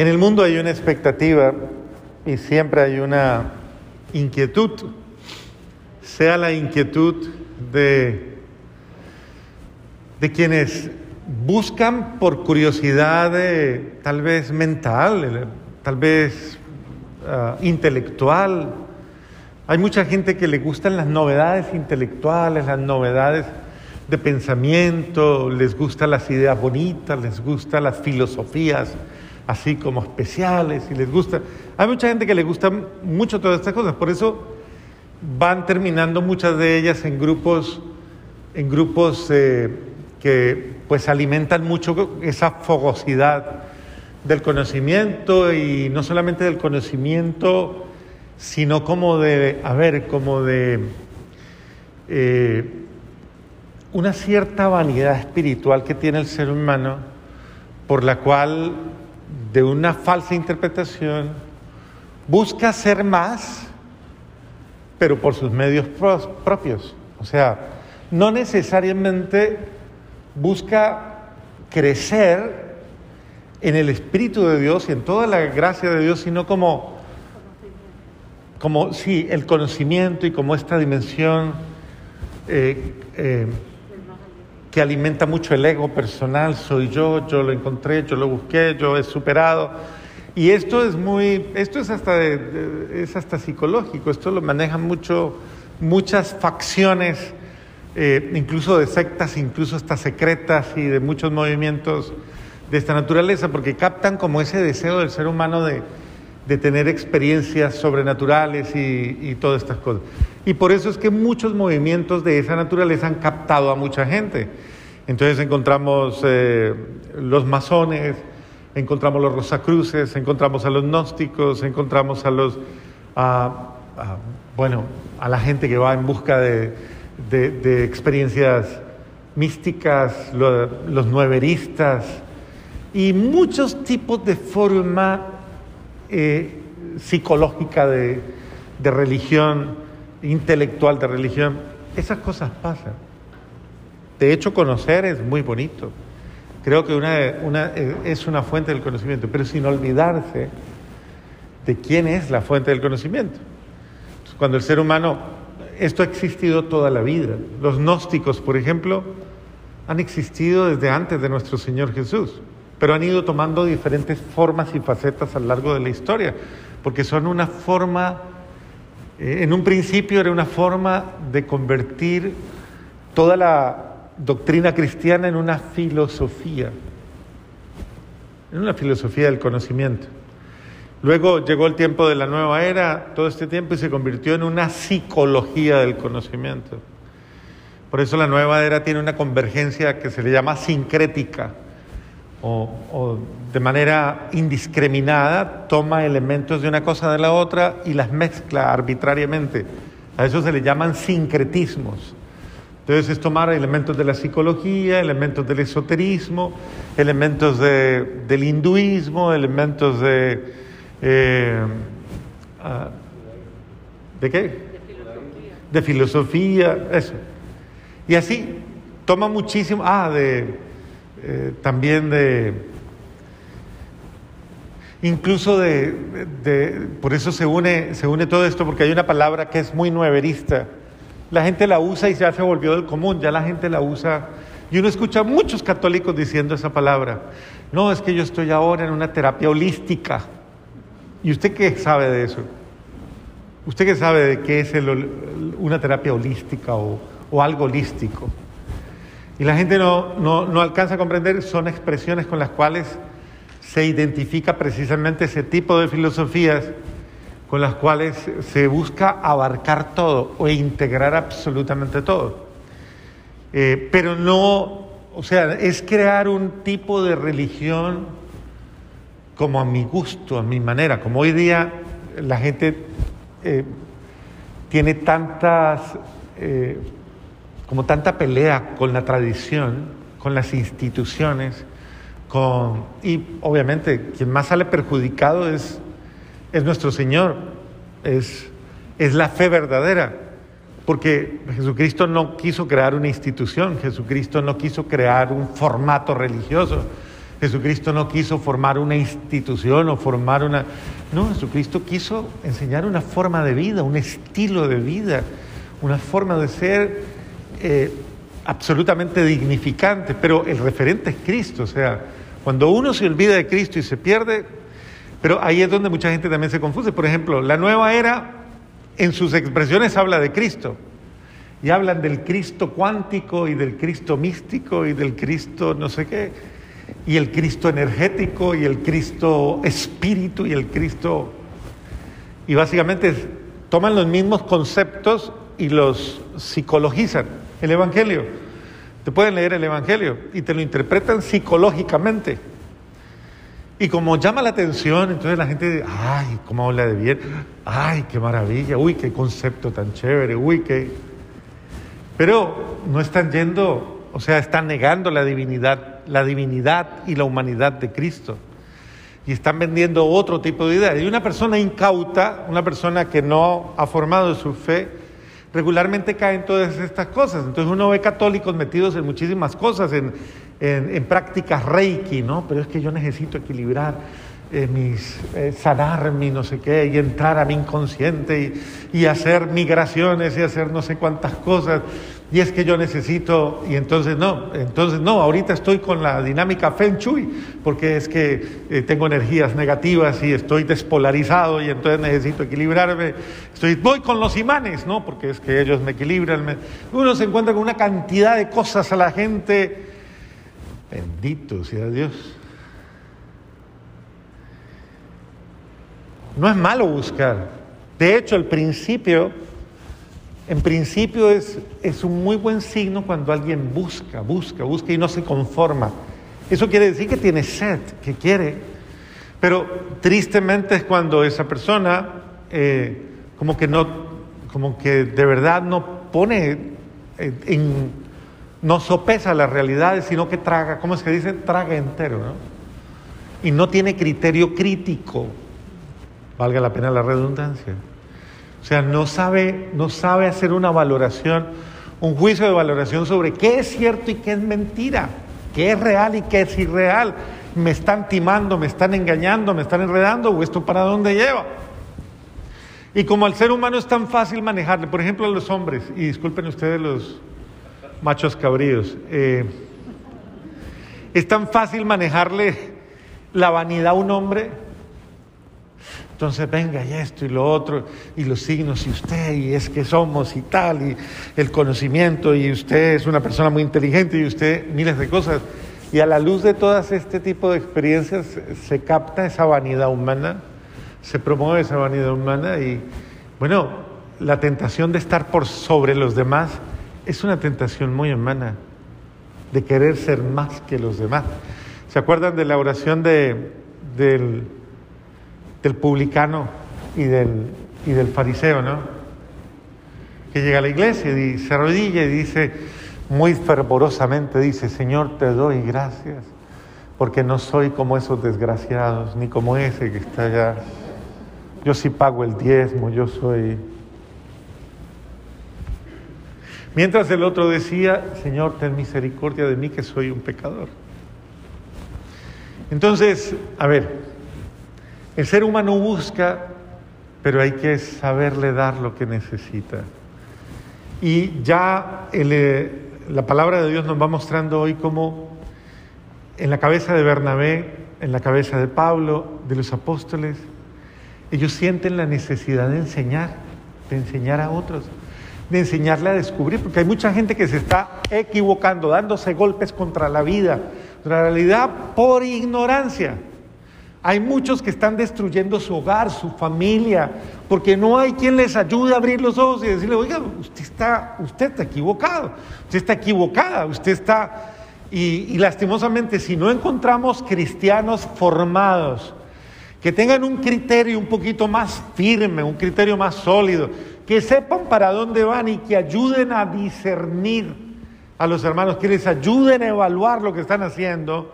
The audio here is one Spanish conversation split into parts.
En el mundo hay una expectativa y siempre hay una inquietud, sea la inquietud de, de quienes buscan por curiosidad eh, tal vez mental, eh, tal vez ah, intelectual. Hay mucha gente que le gustan las novedades intelectuales, las novedades de pensamiento, les gustan las ideas bonitas, les gustan las filosofías así como especiales y les gusta. Hay mucha gente que le gusta mucho todas estas cosas, por eso van terminando muchas de ellas en grupos, en grupos eh, que pues alimentan mucho esa fogosidad del conocimiento y no solamente del conocimiento, sino como de, a ver, como de eh, una cierta vanidad espiritual que tiene el ser humano por la cual de una falsa interpretación, busca ser más, pero por sus medios propios. O sea, no necesariamente busca crecer en el Espíritu de Dios y en toda la gracia de Dios, sino como, como sí, el conocimiento y como esta dimensión eh, eh, que alimenta mucho el ego personal, soy yo, yo lo encontré, yo lo busqué, yo he superado. Y esto es muy, esto es hasta, es hasta psicológico, esto lo manejan mucho, muchas facciones, eh, incluso de sectas, incluso hasta secretas y de muchos movimientos de esta naturaleza, porque captan como ese deseo del ser humano de, de tener experiencias sobrenaturales y, todas estas cosas. Y por eso es que muchos movimientos de esa naturaleza han captado a mucha gente. Entonces encontramos eh, los masones, encontramos los rosacruces, encontramos a los gnósticos, encontramos a los, bueno, a la gente que va en busca de, de, experiencias místicas, los nueveristas y muchos tipos de forma eh, psicológica de, de religión intelectual de religión, esas cosas pasan. De hecho, conocer es muy bonito. Creo que una, es una fuente del conocimiento, pero sin olvidarse de quién es la fuente del conocimiento. cuando el ser humano, esto ha existido toda la vida. Los gnósticos, por ejemplo, han existido desde antes de nuestro Señor Jesús, pero han ido tomando diferentes formas y facetas a lo largo de la historia, porque son una forma eh, en un principio era una forma de convertir toda la doctrina cristiana en una filosofía, en una filosofía del conocimiento. Luego llegó el tiempo de la nueva era, todo este tiempo, y se convirtió en una psicología del conocimiento. Por eso la nueva era tiene una convergencia que se le llama sincrética o, de manera indiscriminada toma elementos de una cosa de la otra y las mezcla arbitrariamente. A eso se le llaman sincretismos. Entonces es tomar elementos de la psicología, elementos del esoterismo, elementos del hinduismo, elementos de... Eh, ah, ¿De qué? De filosofía, eso. Y así, toma muchísimo... Ah, de eh, también de, incluso de, por eso se une, se une todo esto, porque hay una palabra que es muy nueverista. La gente la usa y ya se volvió del común, ya la gente la usa. Y uno escucha a muchos católicos diciendo esa palabra. No, es que yo estoy ahora en una terapia holística. ¿Y usted qué sabe de eso? ¿Usted qué sabe de qué es una terapia holística o, o algo holístico? Y la gente no, no, alcanza a comprender, son expresiones con las cuales se identifica precisamente ese tipo de filosofías con las cuales se busca abarcar todo o integrar absolutamente todo. Eh, pero no, o sea, es crear un tipo de religión como a mi gusto, a mi manera, como hoy día la gente eh, tiene tantas... Eh, como tanta pelea con la tradición, con las instituciones, con, y obviamente quien más sale perjudicado es, es nuestro Señor, es, es la fe verdadera, porque Jesucristo no quiso crear una institución, Jesucristo no quiso crear un formato religioso, Jesucristo no quiso formar una institución o formar una... No, Jesucristo quiso enseñar una forma de vida, un estilo de vida, una forma de ser eh, absolutamente dignificante, pero el referente es Cristo, o sea, cuando uno se olvida de Cristo y se pierde, pero ahí es donde mucha gente también se confunde. Por ejemplo, la nueva era en sus expresiones habla de Cristo y hablan del Cristo cuántico y del Cristo místico y del Cristo no sé qué, y el Cristo energético y el Cristo espíritu y el Cristo... Y básicamente toman los mismos conceptos y los psicologizan. El Evangelio. Te pueden leer el Evangelio y te lo interpretan psicológicamente. Y como llama la atención, entonces la gente dice, ay, cómo habla de bien, ay, qué maravilla, uy, qué concepto tan chévere, uy, qué... Pero no están yendo, o sea, están negando la divinidad, la divinidad y la humanidad de Cristo. Y están vendiendo otro tipo de idea. Y una persona incauta, una persona que no ha formado su fe, regularmente caen todas estas cosas. Entonces uno ve católicos metidos en muchísimas cosas, en, en, prácticas reiki, ¿no? Pero es que yo necesito equilibrar eh, mis, eh, sanar mi no sé qué y entrar a mi inconsciente y, y, hacer migraciones y hacer no sé cuántas cosas. Y es que yo necesito, y entonces no, entonces no, ahorita estoy con la dinámica Feng Shui, porque es que eh, tengo energías negativas y estoy despolarizado y entonces necesito equilibrarme. Estoy, voy con los imanes, ¿no? Porque es que ellos me equilibran. Uno se encuentra con una cantidad de cosas a la gente. Bendito sea Dios. No es malo buscar. De hecho, el principio en principio es, es un muy buen signo cuando alguien busca, busca, busca y no se conforma. Eso quiere decir que tiene sed, que quiere. Pero tristemente es cuando esa persona eh, como que no, como que de verdad no pone en, no sopesa las realidades, sino que traga, ¿cómo es que dice? Traga entero, ¿no? Y no tiene criterio crítico, valga la pena la redundancia. O sea, no sabe, no sabe hacer una valoración, un juicio de valoración sobre qué es cierto y qué es mentira, qué es real y qué es irreal. Me están timando, me están engañando, me están enredando, o esto para dónde lleva. Y como al ser humano es tan fácil manejarle, por ejemplo a los hombres, y disculpen ustedes los machos cabríos, eh, es tan fácil manejarle la vanidad a un hombre entonces, venga, y esto y lo otro, y los signos, y usted, y es que somos y tal, y el conocimiento, y usted es una persona muy inteligente, y usted miles de cosas. Y a la luz de todas este tipo de experiencias se capta esa vanidad humana, se promueve esa vanidad humana, y bueno, la tentación de estar por sobre los demás es una tentación muy humana, de querer ser más que los demás. ¿Se acuerdan de la oración de, del del publicano y del, y del fariseo, ¿no? Que llega a la iglesia y se arrodilla y dice muy fervorosamente, dice, Señor, te doy gracias, porque no soy como esos desgraciados, ni como ese que está allá. Yo sí pago el diezmo, yo soy... Mientras el otro decía, Señor, ten misericordia de mí que soy un pecador. Entonces, a ver, el ser humano busca, pero hay que saberle dar lo que necesita. Y ya eh, la palabra de Dios nos va mostrando hoy cómo en la cabeza de Bernabé, en la cabeza de Pablo, de los apóstoles, ellos sienten la necesidad de enseñar, de enseñar a otros, de enseñarle a descubrir, porque hay mucha gente que se está equivocando, dándose golpes contra la vida, la realidad por ignorancia. Hay muchos que están destruyendo su hogar, su familia, porque no hay quien les ayude a abrir los ojos y decirle, oiga, usted está, usted está equivocado, usted está equivocada, usted está... Y, y lastimosamente, si no encontramos cristianos formados, que tengan un criterio un poquito más firme, un criterio más sólido, que sepan para dónde van y que ayuden a discernir a los hermanos, que les ayuden a evaluar lo que están haciendo,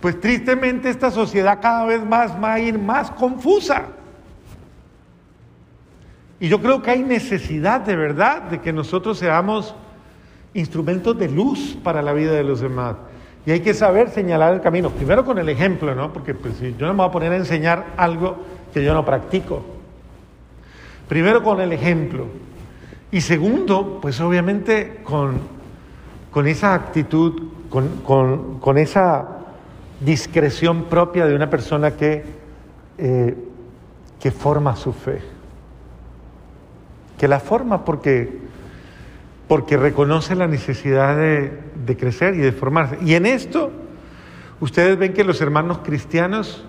pues tristemente esta sociedad cada vez más va a ir más confusa. Y yo creo que hay necesidad de verdad de que nosotros seamos instrumentos de luz para la vida de los demás. Y hay que saber señalar el camino. Primero con el ejemplo, ¿no? Porque pues, si yo no me voy a poner a enseñar algo que yo no practico. Primero con el ejemplo. Y segundo, pues obviamente con, con esa actitud, con, con, esa discreción propia de una persona que, eh, que forma su fe. Que la forma porque porque reconoce la necesidad de, crecer y de formarse. Y en esto, ustedes ven que los hermanos cristianos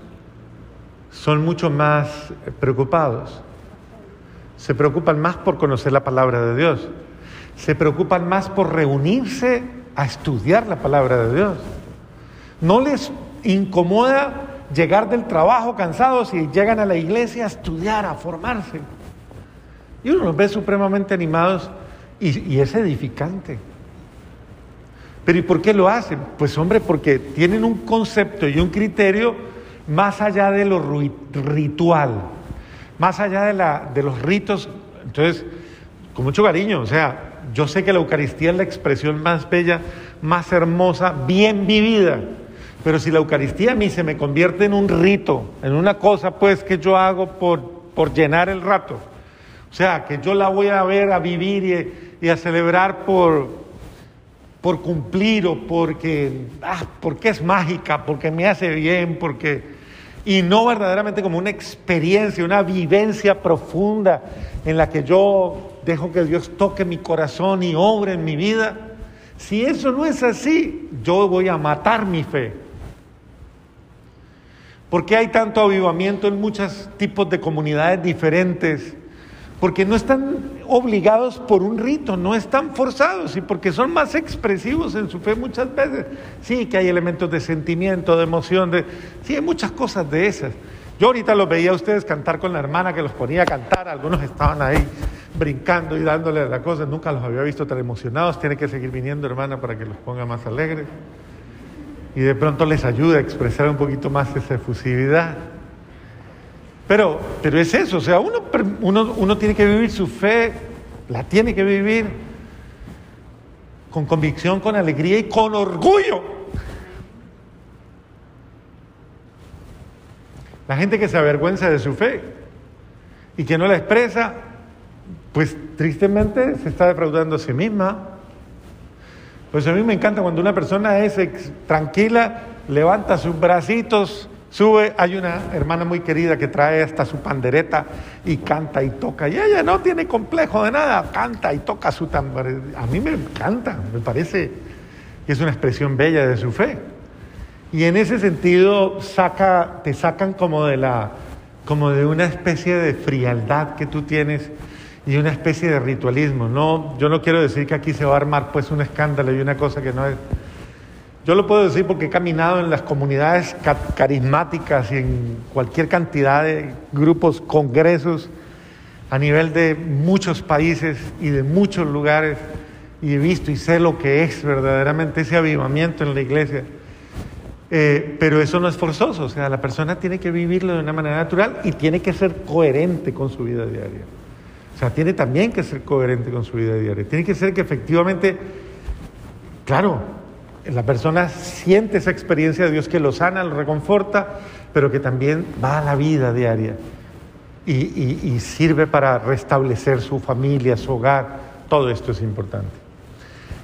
son mucho más preocupados. Se preocupan más por conocer la palabra de Dios. Se preocupan más por reunirse a estudiar la palabra de Dios. No les incomoda llegar del trabajo cansados y llegan a la iglesia a estudiar, a formarse. Y uno los ve supremamente animados y, es edificante. Pero ¿y por qué lo hacen? Pues hombre, porque tienen un concepto y un criterio más allá de lo ritual, más allá de, la, de los ritos. Entonces, con mucho cariño, o sea, yo sé que la Eucaristía es la expresión más bella, más hermosa, bien vivida. Pero si la Eucaristía a mí se me convierte en un rito, en una cosa pues que yo hago por, por llenar el rato, o sea, que yo la voy a ver, a vivir y, a celebrar por, por cumplir o porque, ah, porque es mágica, porque me hace bien, porque... Y no verdaderamente como una experiencia, una vivencia profunda en la que yo dejo que Dios toque mi corazón y obre en mi vida. Si eso no es así, yo voy a matar mi fe. Porque hay tanto avivamiento en muchos tipos de comunidades diferentes porque no están obligados por un rito, no están forzados y porque son más expresivos en su fe muchas veces. Sí, que hay elementos de sentimiento, de emoción, de... sí, hay muchas cosas de esas. Yo ahorita los veía a ustedes cantar con la hermana que los ponía a cantar, algunos estaban ahí brincando y dándole la cosa, nunca los había visto tan emocionados, tiene que seguir viniendo hermana para que los ponga más alegres y de pronto les ayuda a expresar un poquito más esa efusividad. Pero, pero es eso, o sea, uno, uno, uno tiene que vivir su fe, la tiene que vivir con convicción, con alegría y con orgullo. La gente que se avergüenza de su fe y que no la expresa, pues tristemente se está defraudando a sí misma. Pues a mí me encanta cuando una persona es tranquila, levanta sus bracitos Sube, hay una hermana muy querida que trae hasta su pandereta y canta y toca. Y ella no tiene complejo de nada, canta y toca su tambor. A mí me encanta, me parece que es una expresión bella de su fe. Y en ese sentido saca, te sacan como de la, como de una especie de frialdad que tú tienes y una especie de ritualismo. No, yo no quiero decir que aquí se va a armar pues un escándalo y una cosa que no es yo lo puedo decir porque he caminado en las comunidades carismáticas y en cualquier cantidad de grupos, congresos a nivel de muchos países y de muchos lugares y he visto y sé lo que es verdaderamente ese avivamiento en la iglesia. Eh, pero eso no es forzoso, o sea, la persona tiene que vivirlo de una manera natural y tiene que ser coherente con su vida diaria. O sea, tiene también que ser coherente con su vida diaria. Tiene que ser que efectivamente, claro, la persona siente esa experiencia de Dios que lo sana, lo reconforta, pero que también va a la vida diaria y, sirve para restablecer su familia, su hogar. Todo esto es importante.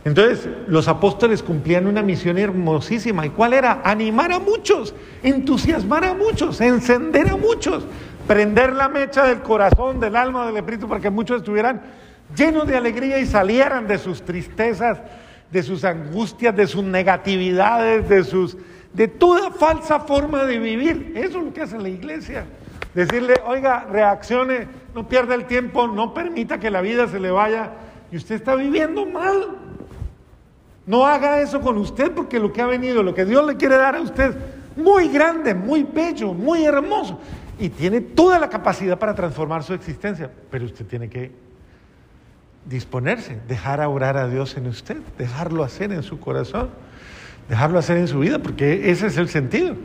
Entonces, los apóstoles cumplían una misión hermosísima. ¿Y cuál era? Animar a muchos, entusiasmar a muchos, encender a muchos, prender la mecha del corazón, del alma, del espíritu, para que muchos estuvieran llenos de alegría y salieran de sus tristezas, de sus angustias, de sus negatividades, de sus de toda falsa forma de vivir. Eso es lo que hace la iglesia. Decirle, oiga, reaccione, no pierda el tiempo, no permita que la vida se le vaya y usted está viviendo mal. No haga eso con usted porque lo que ha venido, lo que Dios le quiere dar a usted, muy grande, muy bello, muy hermoso. Y tiene toda la capacidad para transformar su existencia, pero usted tiene que disponerse, dejar a orar a Dios en usted, dejarlo hacer en su corazón, dejarlo hacer en su vida, porque ese es el sentido.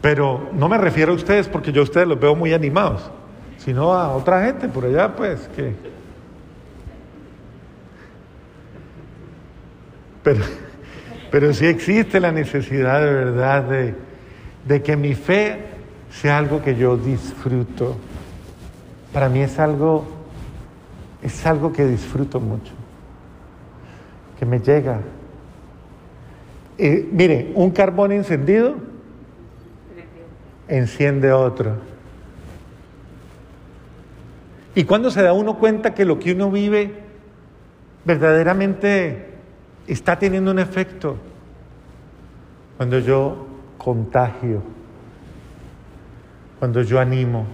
Pero no me refiero a ustedes porque yo a ustedes los veo muy animados, sino a otra gente por allá, pues, que... Pero, Pero sí existe la necesidad de verdad de, de que mi fe sea algo que yo disfruto. Para mí es algo, es algo que disfruto mucho, que me llega. Eh, mire, un carbón encendido enciende otro. ¿Y cuando se da uno cuenta que lo que uno vive verdaderamente está teniendo un efecto? Cuando yo contagio, cuando yo animo,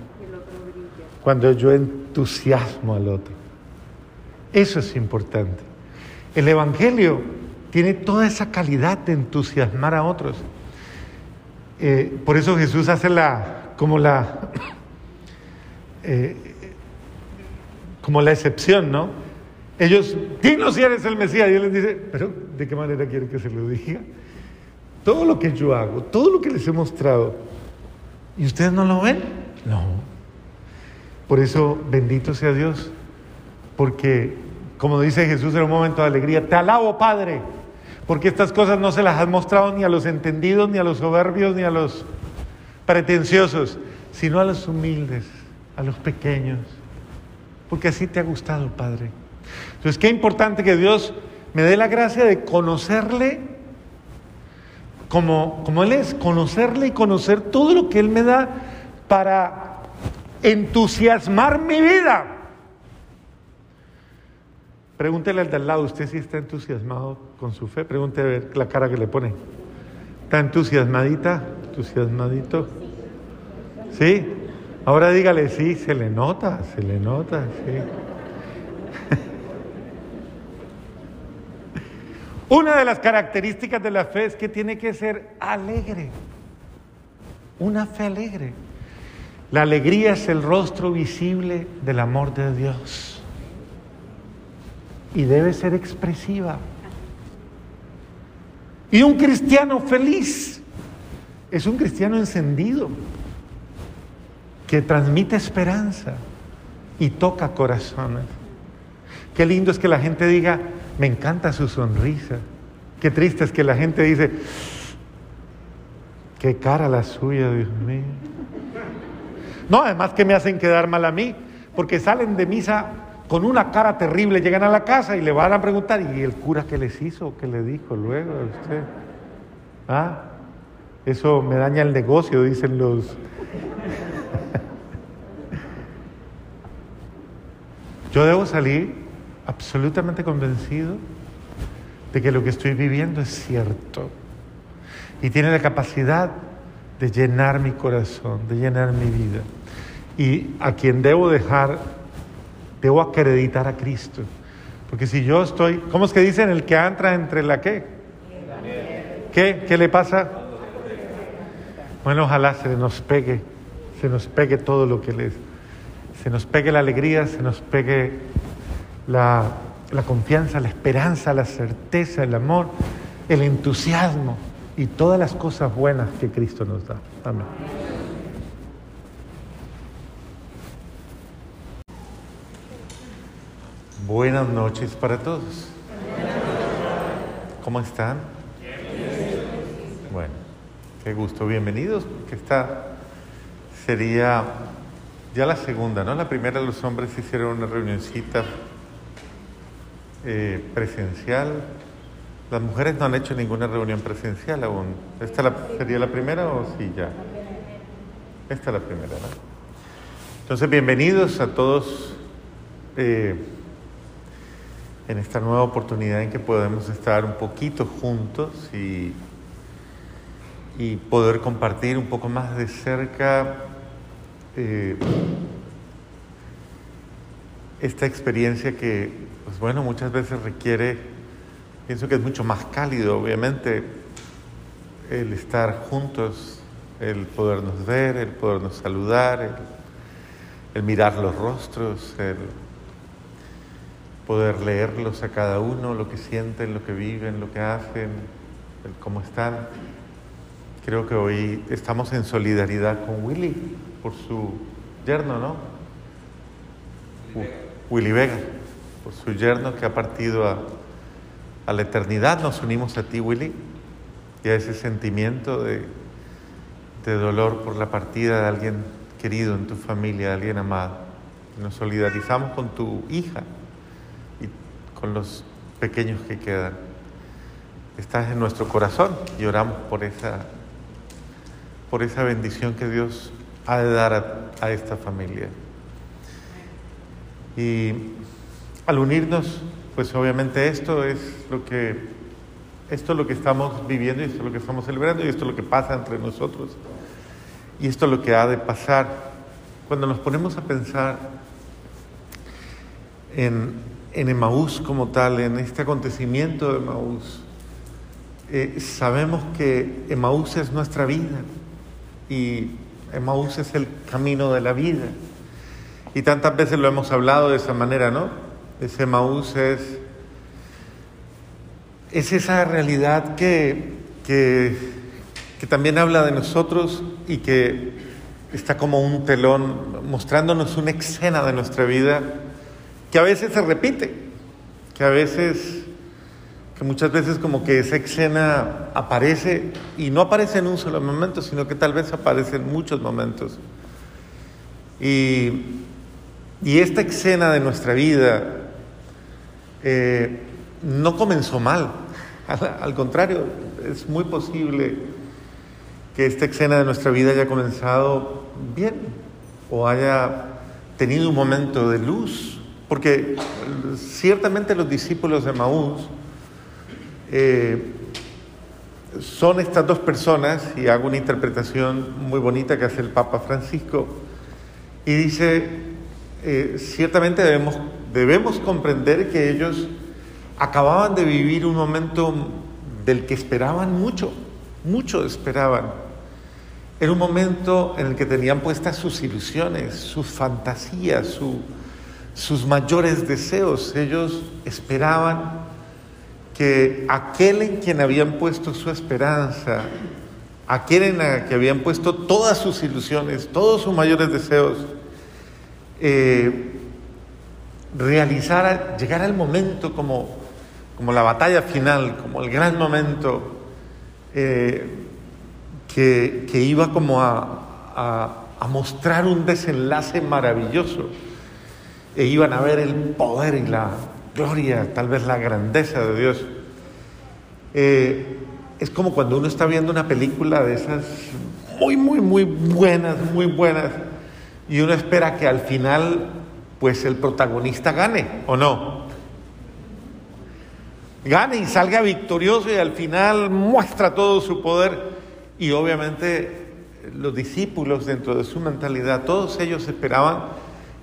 cuando yo entusiasmo al otro. Eso es importante. El Evangelio tiene toda esa calidad de entusiasmar a otros. Eh, por eso Jesús hace la, como la, eh, como la excepción, ¿no? Ellos, dinos si eres el Mesías. Y él les dice, pero ¿de qué manera quiere que se lo diga? Todo lo que yo hago, todo lo que les he mostrado, ¿y ustedes no lo ven? No. Por eso, bendito sea Dios, porque, como dice Jesús en un momento de alegría, te alabo, Padre, porque estas cosas no se las has mostrado ni a los entendidos, ni a los soberbios, ni a los pretenciosos, sino a los humildes, a los pequeños, porque así te ha gustado, Padre. Entonces, qué importante que Dios me dé la gracia de conocerle como, Él es, conocerle y conocer todo lo que Él me da para entusiasmar mi vida. Pregúntele al de al lado, ¿usted sí está entusiasmado con su fe? Pregúntele a ver la cara que le pone. ¿Está entusiasmadita? ¿Entusiasmadito? ¿Sí? Ahora dígale, sí, se le nota, se le nota, sí. Una de las características de la fe es que tiene que ser alegre. Una fe alegre. La alegría es el rostro visible del amor de Dios y debe ser expresiva. Y un cristiano feliz es un cristiano encendido, que transmite esperanza y toca corazones. Qué lindo es que la gente diga, me encanta su sonrisa. Qué triste es que la gente dice, qué cara la suya, Dios mío. No, además que me hacen quedar mal a mí, porque salen de misa con una cara terrible, llegan a la casa y le van a preguntar, ¿y el cura qué les hizo? ¿Qué le dijo luego a usted? ¿Ah? Eso me daña el negocio, dicen los... Yo debo salir absolutamente convencido de que lo que estoy viviendo es cierto y tiene la capacidad de llenar mi corazón, de llenar mi vida. Y a quien debo dejar debo acreditar a Cristo. Porque si yo estoy, ¿cómo es que dicen el que entra entre la qué? ¿Qué? ¿Qué le pasa? Bueno, ojalá se nos pegue, se nos pegue todo lo que les, se nos pegue la alegría, se nos pegue la, confianza, la esperanza, la certeza, el amor, el entusiasmo y todas las cosas buenas que Cristo nos da. Amén. Buenas noches para todos. ¿Cómo están? Bueno, qué gusto, bienvenidos, porque esta sería ya la segunda, ¿no? La primera los hombres hicieron una reunioncita eh, presencial. Las mujeres no han hecho ninguna reunión presencial aún. ¿Esta sería la primera o sí ya? Esta es la primera, ¿no? Entonces, bienvenidos a todos. Eh, en esta nueva oportunidad en que podemos estar un poquito juntos y, y poder compartir un poco más de cerca eh, esta experiencia que, pues bueno, muchas veces requiere, pienso que es mucho más cálido, obviamente, el estar juntos, el podernos ver, el podernos saludar, el, el mirar los rostros, el poder leerlos a cada uno, lo que sienten, lo que viven, lo que hacen, el cómo están. Creo que hoy estamos en solidaridad con Willy por su yerno, ¿no? Willy Vega, por su yerno que ha partido a, la eternidad nos unimos a ti, Willy, y a ese sentimiento de, de dolor por la partida de alguien querido en tu familia, de alguien amado. Nos solidarizamos con tu hija y con los pequeños que quedan. Estás en nuestro corazón y oramos por esa, por esa bendición que Dios ha de dar a, a esta familia. Y al unirnos, pues obviamente esto es lo que esto es lo que estamos viviendo y esto es lo que estamos celebrando y esto es lo que pasa entre nosotros. Y esto es lo que ha de pasar cuando nos ponemos a pensar en, en Emaús como tal, en este acontecimiento de Emaús. Eh, sabemos que Emaús es nuestra vida y Emaús es el camino de la vida. Y tantas veces lo hemos hablado de esa manera, ¿no? Ese Emaús es, es esa realidad que, que, que también habla de nosotros y que está como un telón mostrándonos una escena de nuestra vida que a veces se repite, que a veces que muchas veces como que esa escena aparece y no aparece en un solo momento, sino que tal vez aparece en muchos momentos. Y, y esta escena de nuestra vida eh, no comenzó mal, al, contrario, es muy posible que esta escena de nuestra vida haya comenzado bien o haya tenido un momento de luz, porque ciertamente los discípulos de Maús, eh, son estas dos personas, y hago una interpretación muy bonita que hace el Papa Francisco, y dice, eh, ciertamente debemos, debemos comprender que ellos acababan de vivir un momento del que esperaban mucho, mucho esperaban. Era un momento en el que tenían puestas sus ilusiones, sus fantasías, su, sus mayores deseos. Ellos esperaban que aquel en quien habían puesto su esperanza, aquel en el que habían puesto todas sus ilusiones, todos sus mayores deseos, eh, realizara, llegara el momento como, como la batalla final, como el gran momento eh, que, que, iba como a, a, a mostrar un desenlace maravilloso e iban a ver el poder y la gloria, tal vez la grandeza de Dios. Eh, es como cuando uno está viendo una película de esas muy, muy, muy buenas, muy buenas, y uno espera que al final, pues el protagonista gane, ¿o no? Gane y salga victorioso y al final muestra todo su poder. Y obviamente los discípulos dentro de su mentalidad, todos ellos esperaban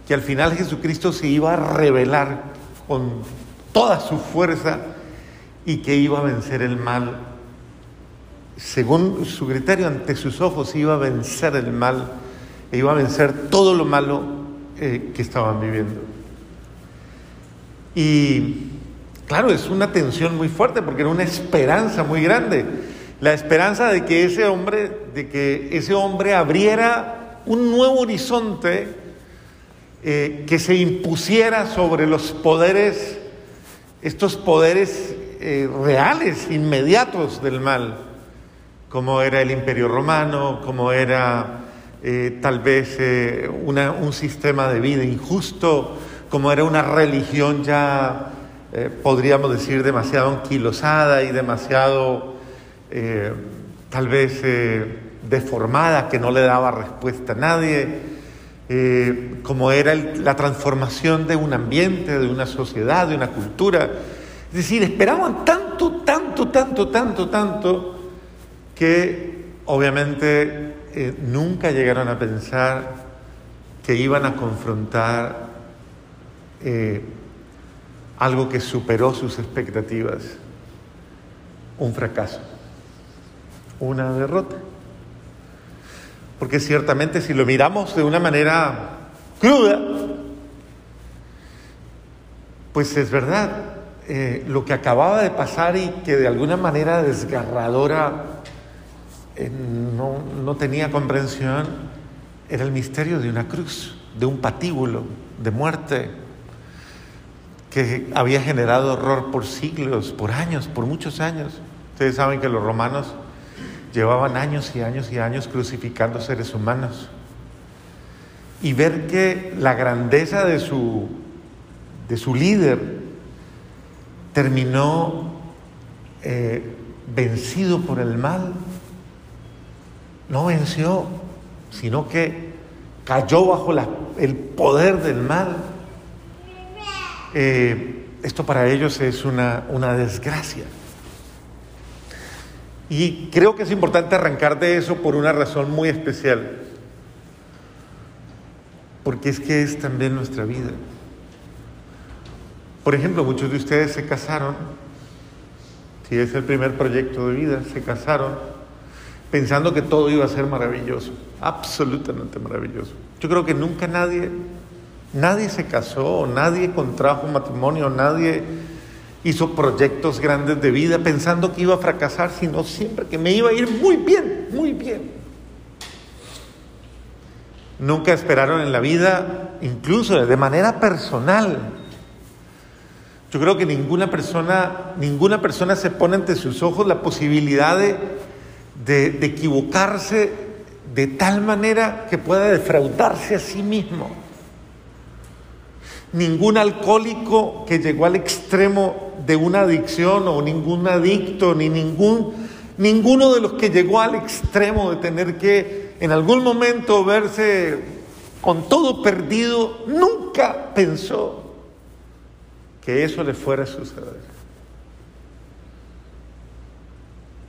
que al final Jesucristo se iba a revelar con toda su fuerza y que iba a vencer el mal. Según su criterio, ante sus ojos iba a vencer el mal e iba a vencer todo lo malo eh, que estaban viviendo. Y claro, es una tensión muy fuerte porque era una esperanza muy grande. La esperanza de que ese hombre, de que ese hombre abriera un nuevo horizonte eh, que se impusiera sobre los poderes, estos poderes eh, reales, inmediatos del mal, como era el imperio romano, como era eh, tal vez eh, un sistema de vida injusto, como era una religión ya, eh, podríamos decir, demasiado anquilosada y demasiado, tal vez, deformada, que no le daba respuesta a nadie. Como era la transformación de un ambiente, de una sociedad, de una cultura. Es decir, esperaban tanto, tanto, tanto, tanto, tanto, que obviamente eh, nunca llegaron a pensar que iban a confrontar eh, algo que superó sus expectativas, un fracaso, una derrota. Porque ciertamente si lo miramos de una manera cruda, pues es verdad, eh, lo que acababa de pasar y que de alguna manera desgarradora eh, no, no tenía comprensión, era el misterio de una cruz, de un patíbulo, de muerte, que había generado horror por siglos, por años, por muchos años. Ustedes saben que los romanos llevaban años y años y años crucificando seres humanos. Y ver que la grandeza de su, de su líder terminó eh, vencido por el mal, no venció, sino que cayó bajo el poder del mal. Eh, esto para ellos es una, una desgracia. Y creo que es importante arrancar de eso por una razón muy especial. Porque es que es también nuestra vida. Por ejemplo, muchos de ustedes se casaron, si es el primer proyecto de vida, se casaron pensando que todo iba a ser maravilloso, absolutamente maravilloso. Yo creo que nunca nadie, nadie se casó, nadie contrajo matrimonio, nadie hizo proyectos grandes de vida pensando que iba a fracasar, sino siempre que me iba a ir muy bien, muy bien. Nunca esperaron en la vida, incluso de manera personal. Yo creo que ninguna persona, ninguna persona se pone ante sus ojos la posibilidad de, de equivocarse de tal manera que pueda defraudarse a sí mismo. Ningún alcohólico que llegó al extremo de una adicción o ningún adicto, ni ningún, ninguno de los que llegó al extremo de tener que en algún momento verse con todo perdido, nunca pensó que eso le fuera a suceder.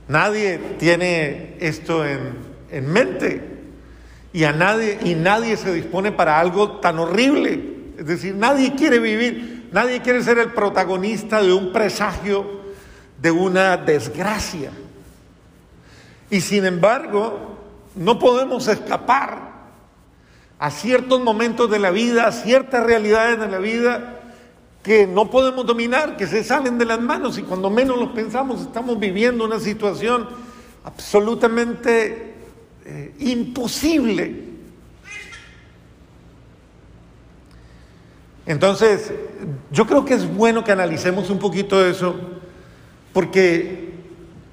Nadie tiene esto en, en mente y a nadie y nadie se dispone para algo tan horrible es decir, nadie quiere vivir, nadie quiere ser el protagonista de un presagio de una desgracia. Y sin embargo, no podemos escapar a ciertos momentos de la vida, a ciertas realidades de la vida que no podemos dominar, que se salen de las manos y cuando menos los pensamos estamos viviendo una situación absolutamente eh, imposible. Entonces, yo creo que es bueno que analicemos un poquito eso, porque,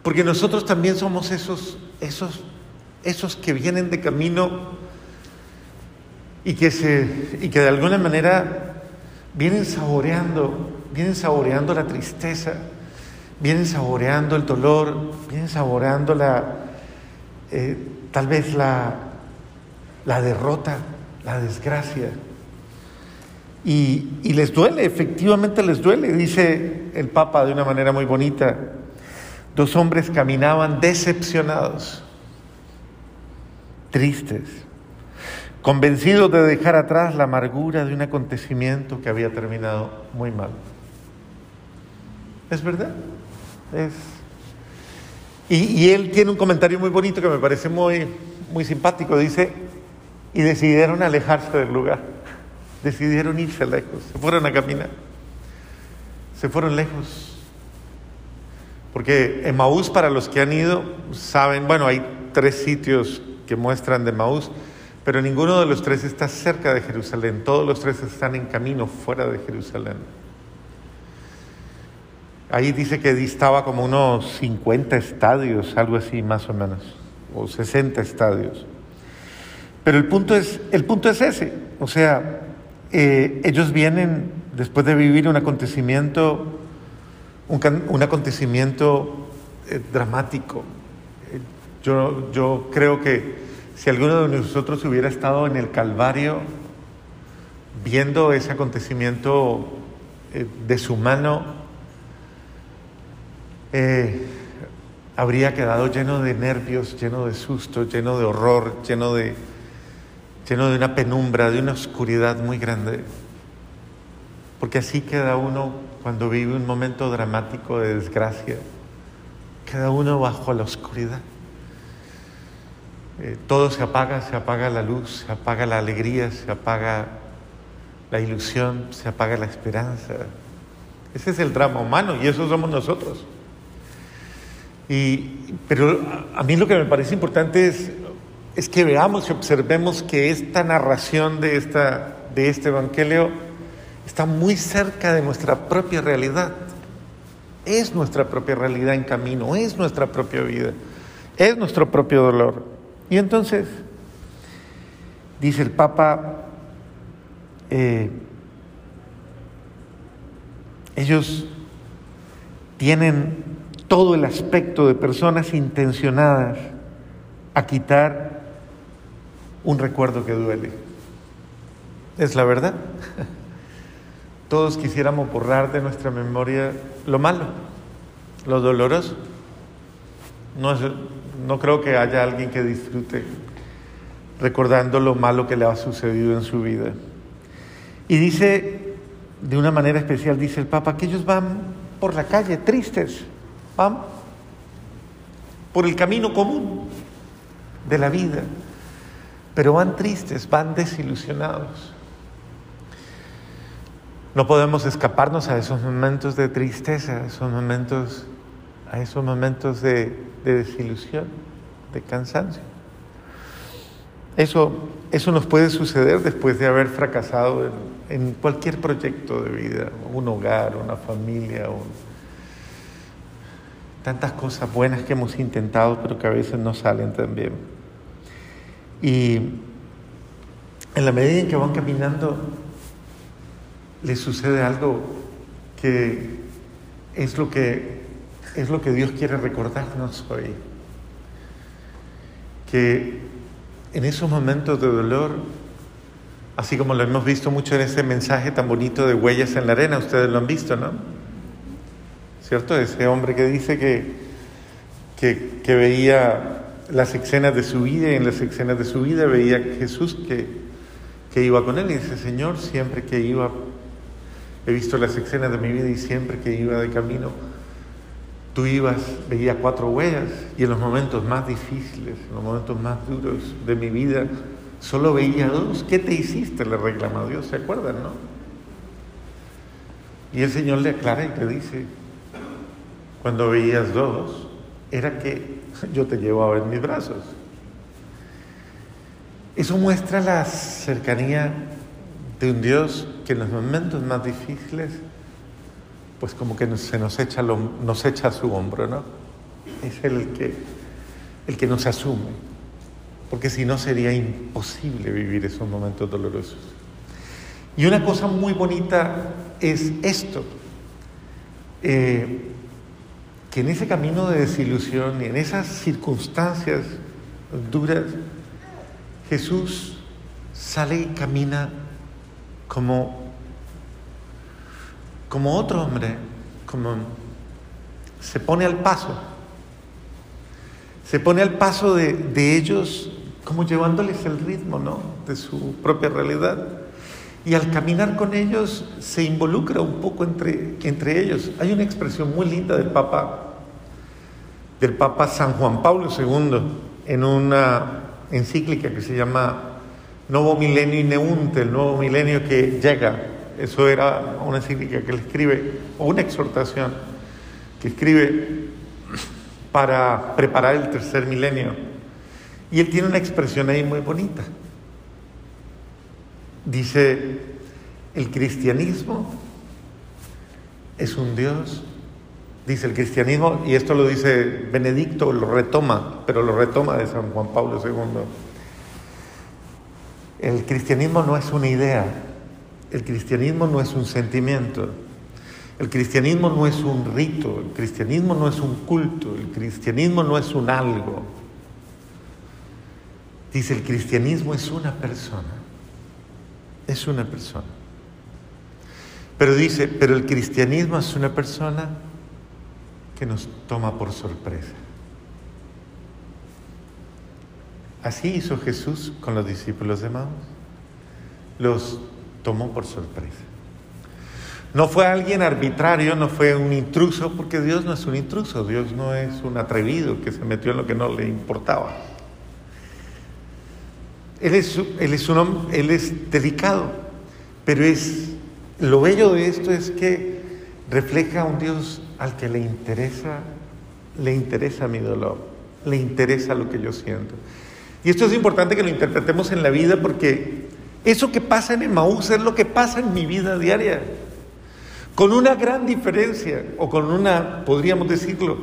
porque nosotros también somos esos, esos, esos que vienen de camino y que, se, y que de alguna manera vienen saboreando, vienen saboreando la tristeza, vienen saboreando el dolor, vienen saboreando la, eh, tal vez la, la derrota, la desgracia. Y, les duele, efectivamente les duele, dice el Papa de una manera muy bonita. Dos hombres caminaban decepcionados, tristes, convencidos de dejar atrás la amargura de un acontecimiento que había terminado muy mal. ¿Es verdad? Es... Y, y, él tiene un comentario muy bonito que me parece muy, muy simpático. Dice, y decidieron alejarse del lugar decidieron irse lejos, se fueron a caminar, se fueron lejos. Porque Emaús, para los que han ido, saben, bueno, hay tres sitios que muestran de Emaús, pero ninguno de los tres está cerca de Jerusalén, todos los tres están en camino fuera de Jerusalén. Ahí dice que distaba como unos 50 estadios, algo así más o menos, o 60 estadios. Pero el punto es, el punto es ese, o sea, eh, ellos vienen después de vivir un acontecimiento, un, acontecimiento eh, dramático. Eh, yo, yo creo que si alguno de nosotros hubiera estado en el Calvario viendo ese acontecimiento de su mano, habría quedado lleno de nervios, lleno de susto, lleno de horror, lleno de, lleno de una penumbra, de una oscuridad muy grande. Porque así queda uno cuando vive un momento dramático de desgracia. Queda uno bajo la oscuridad. Eh, todo se apaga, se apaga la luz, se apaga la alegría, se apaga la ilusión, se apaga la esperanza. Ese es el drama humano y eso somos nosotros. Y, pero a mí lo que me parece importante es es que veamos y observemos que esta narración de, esta, de este Evangelio está muy cerca de nuestra propia realidad. Es nuestra propia realidad en camino, es nuestra propia vida, es nuestro propio dolor. Y entonces, dice el Papa, eh, ellos tienen todo el aspecto de personas intencionadas a quitar un recuerdo que duele. Es la verdad. Todos quisiéramos borrar de nuestra memoria lo malo, lo doloroso. No, no creo que haya alguien que disfrute recordando lo malo que le ha sucedido en su vida. Y dice, de una manera especial, dice el Papa, que ellos van por la calle tristes, van por el camino común de la vida, pero van tristes, van desilusionados. No podemos escaparnos a esos momentos de tristeza, esos momentos, a esos momentos de, desilusión, de cansancio. Eso, eso nos puede suceder después de haber fracasado en, cualquier proyecto de vida, un hogar, una familia, tantas cosas buenas que hemos intentado, pero que a veces no salen tan bien. Y en la medida en que van caminando, les sucede algo que es lo que es lo que Dios quiere recordarnos hoy. Que en esos momentos de dolor, así como lo hemos visto mucho en ese mensaje tan bonito de huellas en la arena, ustedes lo han visto, ¿no? ¿Cierto? Ese hombre que dice que, que, veía las escenas de su vida y en las escenas de su vida veía a Jesús que, que iba con él y dice, Señor, siempre que iba, he visto las escenas de mi vida y siempre que iba de camino, tú ibas, veía cuatro huellas y en los momentos más difíciles, en los momentos más duros de mi vida, solo veía dos. ¿Qué te hiciste? Le reclama Dios, ¿se acuerdan, no? Y el Señor le aclara y le dice, cuando veías dos, era que yo te llevaba en mis brazos. Eso muestra la cercanía de un Dios que en los momentos más difíciles, pues como que se nos echa, nos echa a su hombro, ¿no? Es el que, el que nos asume, porque si no sería imposible vivir esos momentos dolorosos. Y una cosa muy bonita es esto. Eh, que en ese camino de desilusión y en esas circunstancias duras, Jesús sale y camina como, como otro hombre, como se pone al paso, se pone al paso de, ellos como llevándoles el ritmo ¿no? de su propia realidad. Y al caminar con ellos se involucra un poco entre, entre ellos. Hay una expresión muy linda del Papa, del Papa San Juan Pablo II en una encíclica que se llama Nuevo Milenio Neunte, el nuevo milenio que llega. Eso era una encíclica que él escribe, o una exhortación que escribe para preparar el tercer milenio. Y él tiene una expresión ahí muy bonita. Dice, el cristianismo es un Dios, dice el cristianismo, y esto lo dice Benedicto, lo retoma, pero lo retoma de San Juan Pablo II. El cristianismo no es una idea, el cristianismo no es un sentimiento, el cristianismo no es un rito, el cristianismo no es un culto, el cristianismo no es un algo. Dice, el cristianismo es una persona es una persona. Pero dice, pero el cristianismo es una persona que nos toma por sorpresa. Así hizo Jesús con los discípulos de Maús. Los tomó por sorpresa. No fue alguien arbitrario, no fue un intruso, porque Dios no es un intruso, Dios no es un atrevido que se metió en lo que no le importaba. Él es, él es, un, él es delicado, pero es, lo bello de esto es que refleja a un Dios al que le interesa, le interesa mi dolor, le interesa lo que yo siento. Y esto es importante que lo interpretemos en la vida porque Eso que pasa en Emaús es lo que pasa en mi vida diaria. Con una gran diferencia, o con una, podríamos decirlo,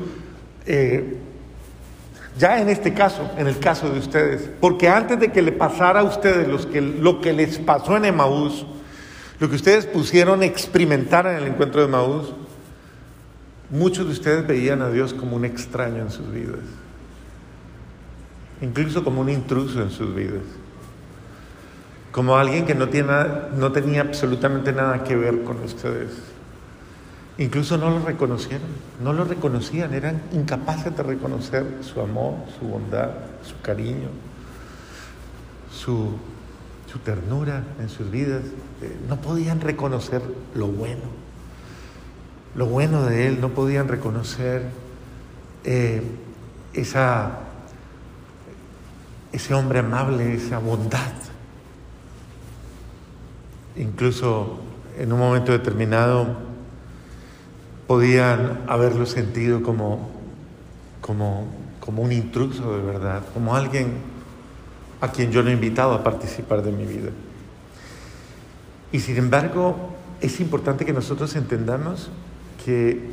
eh, ya en este caso, en el caso de ustedes, porque antes de que le pasara a ustedes lo que les pasó en Emaús, lo que ustedes pusieron experimentar en el encuentro de Emaús, muchos de ustedes veían a Dios como un extraño en sus vidas, incluso como un intruso en sus vidas como alguien que no, no tenía absolutamente nada que ver con ustedes. Incluso no lo reconocieron, no lo reconocían, eran incapaces de reconocer su amor, su bondad, su cariño, su, ternura en sus vidas. Eh, no podían reconocer lo bueno, lo bueno de Él, no podían reconocer eh, esa, ese hombre amable, esa bondad incluso en un momento determinado podían haberlo sentido como, como, como un intruso de verdad, como alguien a quien yo no he invitado a participar de mi vida. Y sin embargo, es importante que nosotros entendamos que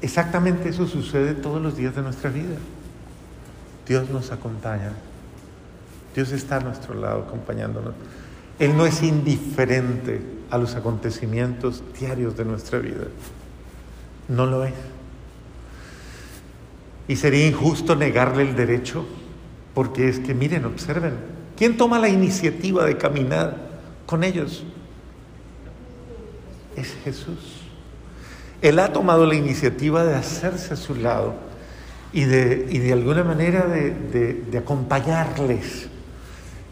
exactamente eso sucede todos los días de nuestra vida. Dios nos acompaña. Dios está a nuestro lado acompañándonos. Él no es indiferente a los acontecimientos diarios de nuestra vida. No lo es. Y sería injusto negarle el derecho, porque es que, miren, observen, ¿quién toma la iniciativa de caminar con ellos? Es Jesús. Él ha tomado la iniciativa de hacerse a su lado y de, de alguna manera de, de acompañarles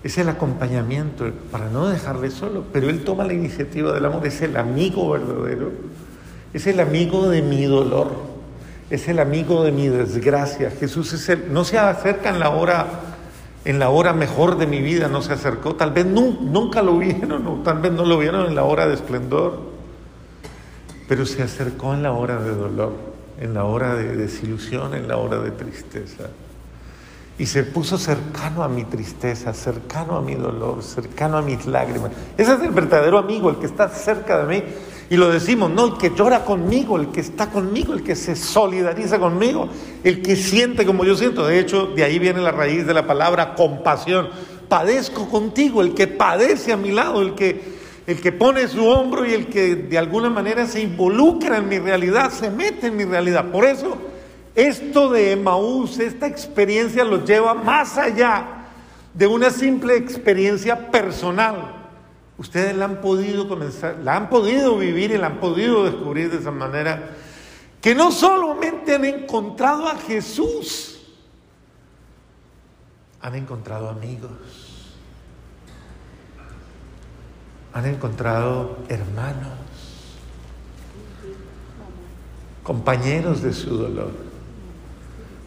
es el acompañamiento para no dejarle solo, pero Él toma la iniciativa del amor, es el amigo verdadero, es el amigo de mi dolor, es el amigo de mi desgracia. Jesús es el, no se acerca en la hora, en la hora mejor de mi vida, no se acercó, tal vez nunca lo vieron, o tal vez no lo vieron en la hora de esplendor, pero se acercó en la hora de dolor, en la hora de desilusión, en la hora de tristeza y se puso cercano a mi tristeza, cercano a mi dolor, cercano a mis lágrimas. Ese es el verdadero amigo, el que está cerca de mí. Y lo decimos, no, el que llora conmigo, el que está conmigo, el que se solidariza conmigo, el que siente como yo siento. De hecho, de ahí viene la raíz de la palabra compasión. Padezco contigo, el que padece a mi lado, el que, el que pone su hombro y el que de alguna manera se involucra en mi realidad, se mete en mi realidad. Por eso esto de Emaús, esta experiencia los lleva más allá de una simple experiencia personal. Ustedes la han podido comenzar, la han podido vivir y la han podido descubrir de esa manera, que no solamente han encontrado a Jesús, han encontrado amigos, han encontrado hermanos, compañeros de su dolor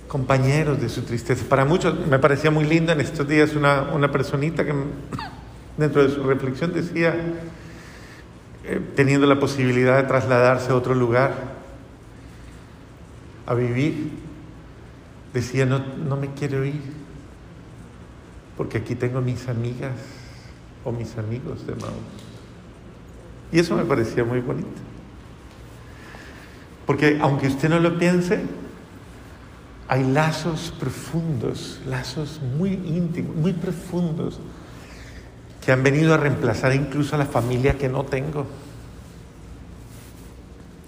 compañeros de su tristeza. Para muchos me parecía muy linda en estos días una, una personita que dentro de su reflexión decía, eh, teniendo la posibilidad de trasladarse a otro lugar, a vivir, decía, no, no me quiero ir, porque aquí tengo mis amigas o mis amigos de Maús. Y eso me parecía muy bonito. Porque aunque usted no lo piense, hay lazos profundos, lazos muy íntimos, muy profundos, que han venido a reemplazar incluso a la familia que no tengo,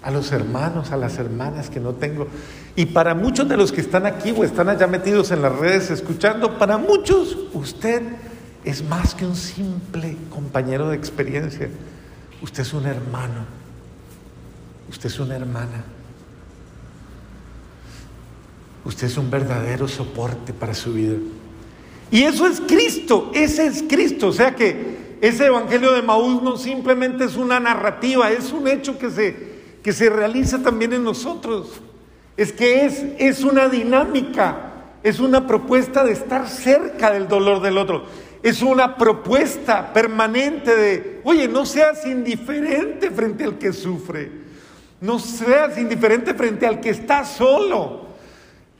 a los hermanos, a las hermanas que no tengo. Y para muchos de los que están aquí o están allá metidos en las redes escuchando, para muchos usted es más que un simple compañero de experiencia. Usted es un hermano, usted es una hermana. Usted es un verdadero soporte para su vida. Y eso es Cristo, ese es Cristo. O sea que ese Evangelio de Maús no simplemente es una narrativa, es un hecho que se, que se realiza también en nosotros. Es que es, es una dinámica, es una propuesta de estar cerca del dolor del otro. Es una propuesta permanente de, oye, no seas indiferente frente al que sufre. No seas indiferente frente al que está solo.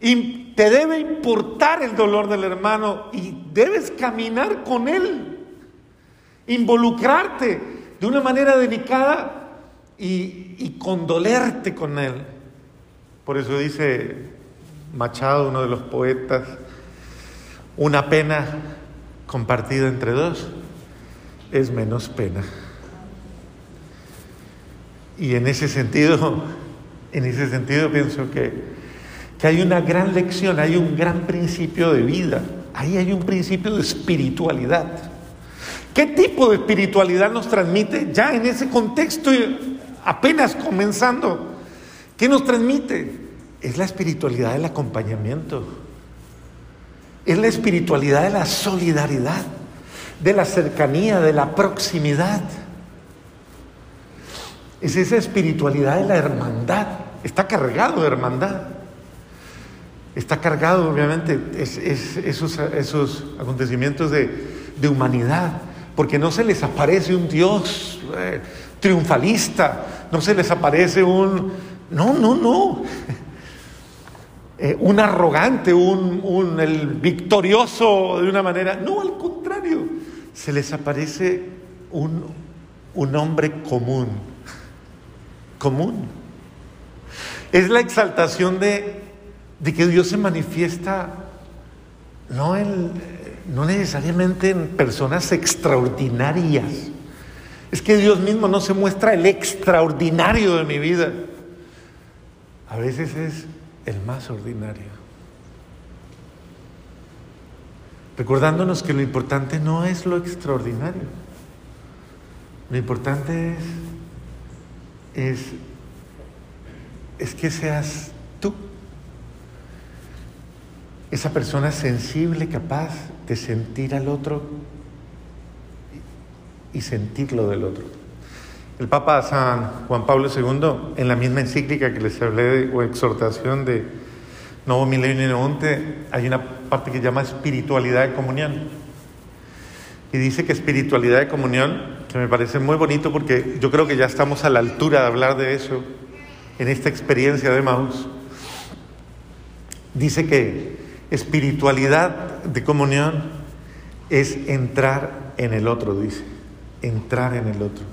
Te debe importar el dolor del hermano y debes caminar con él. involucrarte de una manera delicada y, y condolerte con Él. Por eso dice Machado, uno de los poetas, una pena compartida entre dos es menos pena. Y en ese sentido, en ese sentido pienso que, que hay una gran lección, hay un gran principio de vida, ahí hay un principio de espiritualidad. ¿Qué tipo de espiritualidad nos transmite ya en ese contexto apenas comenzando? ¿Qué nos transmite? Es la espiritualidad del acompañamiento. Es la espiritualidad de la solidaridad, de la cercanía, de la proximidad. Es esa espiritualidad de la hermandad. Está cargado de hermandad. Está cargado, obviamente, esos, esos, acontecimientos de, humanidad. Porque no se les aparece un Dios eh, triunfalista, no se les aparece un... No, no, no. Eh, un arrogante, un, el victorioso de una manera. No, al contrario, se les aparece un, un hombre común común. Es la exaltación de, que Dios se manifiesta no, no necesariamente en personas extraordinarias. Es que Dios mismo no se muestra el extraordinario de mi vida. A veces es el más ordinario. Recordándonos que lo importante no es lo extraordinario. Lo importante es es, es que seas esa persona sensible, capaz de sentir al otro y sentirlo del otro. El Papa San Juan Pablo II, en la misma encíclica que les hablé o exhortación de Novo Milenio Neonte, hay una parte que llama espiritualidad de comunión. Y dice que espiritualidad de comunión que me parece muy bonito porque yo creo que ya estamos a la altura de hablar de eso en esta experiencia de Maús. Dice que espiritualidad de comunión es entrar en el otro, dice, entrar en el otro.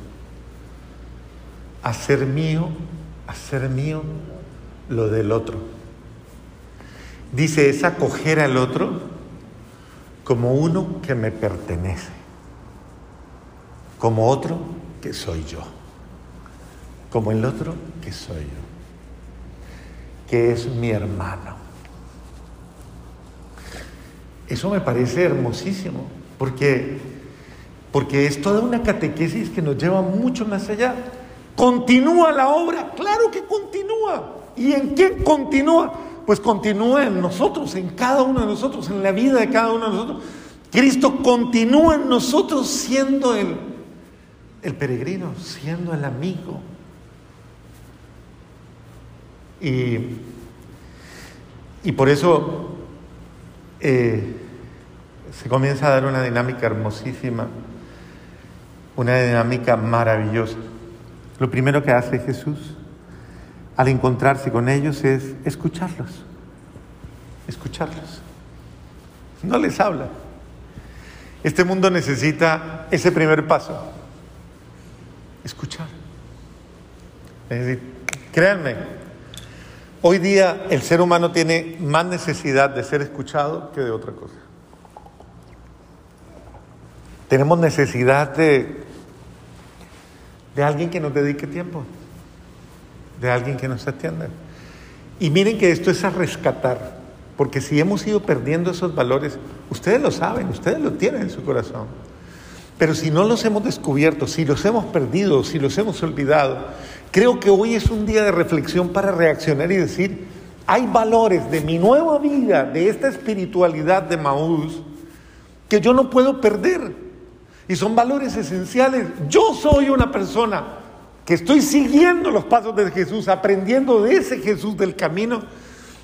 Hacer mío, hacer mío lo del otro. Dice, es acoger al otro como uno que me pertenece como otro que soy yo, como el otro que soy yo, que es mi hermano. Eso me parece hermosísimo, porque, porque es toda una catequesis que nos lleva mucho más allá. ¿Continúa la obra? Claro que continúa. ¿Y en qué continúa? Pues continúa en nosotros, en cada uno de nosotros, en la vida de cada uno de nosotros. Cristo continúa en nosotros siendo el el peregrino siendo el amigo. Y, y por eso eh, se comienza a dar una dinámica hermosísima, una dinámica maravillosa. Lo primero que hace Jesús al encontrarse con ellos es escucharlos, escucharlos. No les habla. Este mundo necesita ese primer paso escuchar. Es decir, créanme, hoy día el ser humano tiene más necesidad de ser escuchado que de otra cosa. Tenemos necesidad de, de alguien que nos dedique tiempo, de alguien que nos atienda. Y miren que esto es a rescatar, porque si hemos ido perdiendo esos valores, ustedes lo saben, ustedes lo tienen en su corazón. Pero si no los hemos descubierto, si los hemos perdido, si los hemos olvidado, creo que hoy es un día de reflexión para reaccionar y decir, hay valores de mi nueva vida, de esta espiritualidad de Maús, que yo no puedo perder. Y son valores esenciales. Yo soy una persona que estoy siguiendo los pasos de Jesús, aprendiendo de ese Jesús del camino.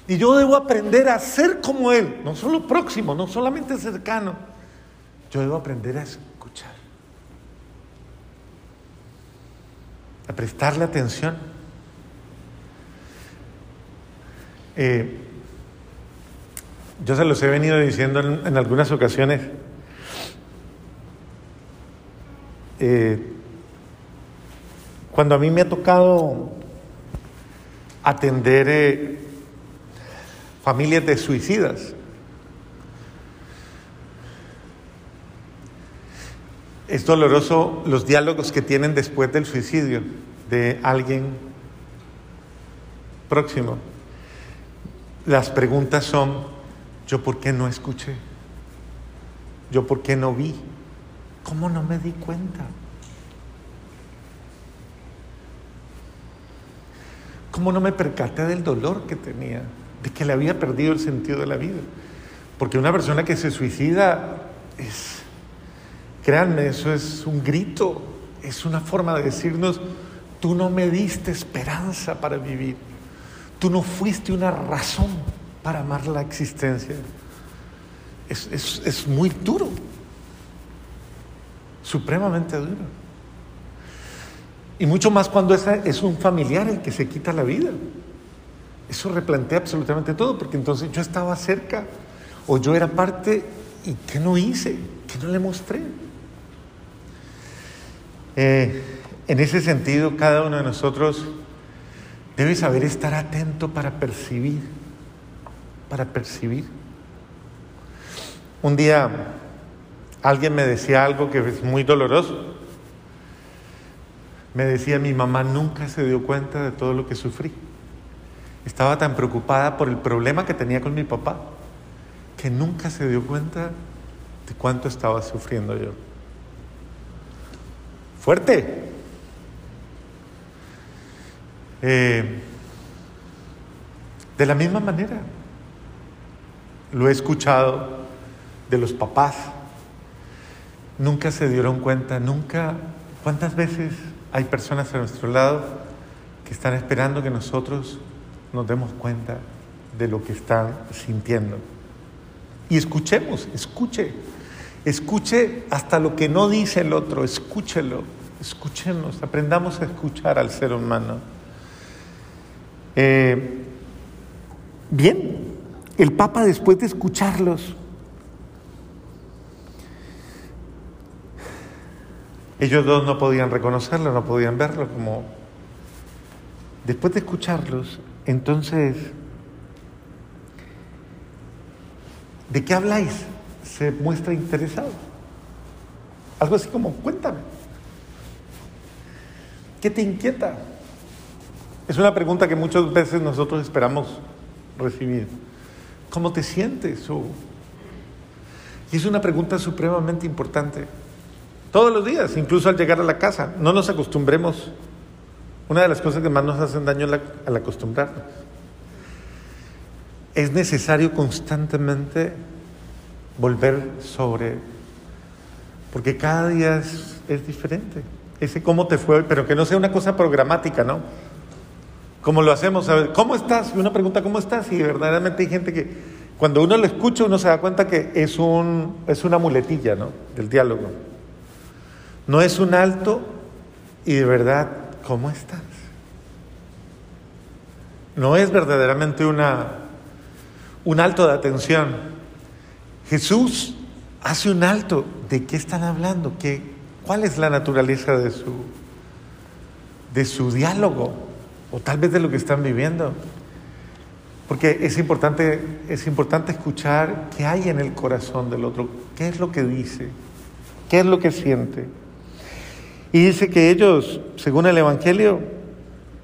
Y yo debo aprender a ser como Él, no solo próximo, no solamente cercano. Yo debo aprender a a prestarle atención. Eh, yo se los he venido diciendo en, algunas ocasiones. eh, cuando a mí me ha tocado atender eh, familias de suicidas, es doloroso los diálogos que tienen después del suicidio de alguien próximo. Las preguntas son, ¿yo por qué no escuché? ¿Yo por qué no vi? ¿Cómo no me di cuenta? ¿Cómo no me percaté del dolor que tenía? De que le había perdido el sentido de la vida. Porque una persona que se suicida es, créanme, eso es un grito, es una forma de decirnos, tú no me diste esperanza para vivir, tú no fuiste una razón para amar la existencia. Es, es muy duro, supremamente duro. Y mucho más cuando es un familiar el que se quita la vida. Eso replantea absolutamente todo, porque entonces yo estaba cerca o yo era parte y ¿qué no hice? ¿Qué no le mostré? Eh, en ese sentido, cada uno de nosotros debe saber estar atento para percibir, para percibir. Un día alguien me decía algo que es muy doloroso. Me decía, mi mamá nunca se dio cuenta de todo lo que sufrí. Estaba tan preocupada por el problema que tenía con mi papá que nunca se dio cuenta de cuánto estaba sufriendo yo. Fuerte. Eh, de la misma manera, lo he escuchado de los papás. Nunca se dieron cuenta, nunca, ¿cuántas veces hay personas a nuestro lado que están esperando que nosotros nos demos cuenta de lo que están sintiendo. Y escuchemos, escuche, escuche hasta lo que no dice el otro, escúchelo, escuchemos, aprendamos a escuchar al ser humano. Eh, bien, el Papa después de escucharlos, Ellos dos no podían reconocerlo, no podían verlo como... Después de escucharlos, entonces, ¿de qué habláis? Muestra interesado. Algo así como, cuéntame. ¿Qué te inquieta? Es una pregunta que muchas veces nosotros esperamos recibir. ¿Cómo te sientes? Y es una pregunta supremamente importante. Todos los días, incluso al llegar a la casa. No nos acostumbremos. Una de las cosas que más nos hacen daño es al acostumbrarnos. Es necesario constantemente volver sobre, porque cada día es, diferente. Ese cómo te fue, pero que no sea una cosa programática, ¿no? Como lo hacemos, ¿cómo estás? Y una pregunta, ¿cómo estás? Y verdaderamente hay gente que cuando uno lo escucha uno se da cuenta que es, un, es una muletilla, ¿no? Del diálogo. No es un alto y de verdad, ¿cómo estás? No es verdaderamente una, un alto de atención. Jesús hace un alto. ¿De qué están hablando? ¿Qué, ¿Cuál es la naturaleza de su, de su diálogo? O tal vez de lo que están viviendo. Porque es importante, es importante escuchar qué hay en el corazón del otro, qué es lo que dice, qué es lo que siente. Y dice que ellos, según el Evangelio,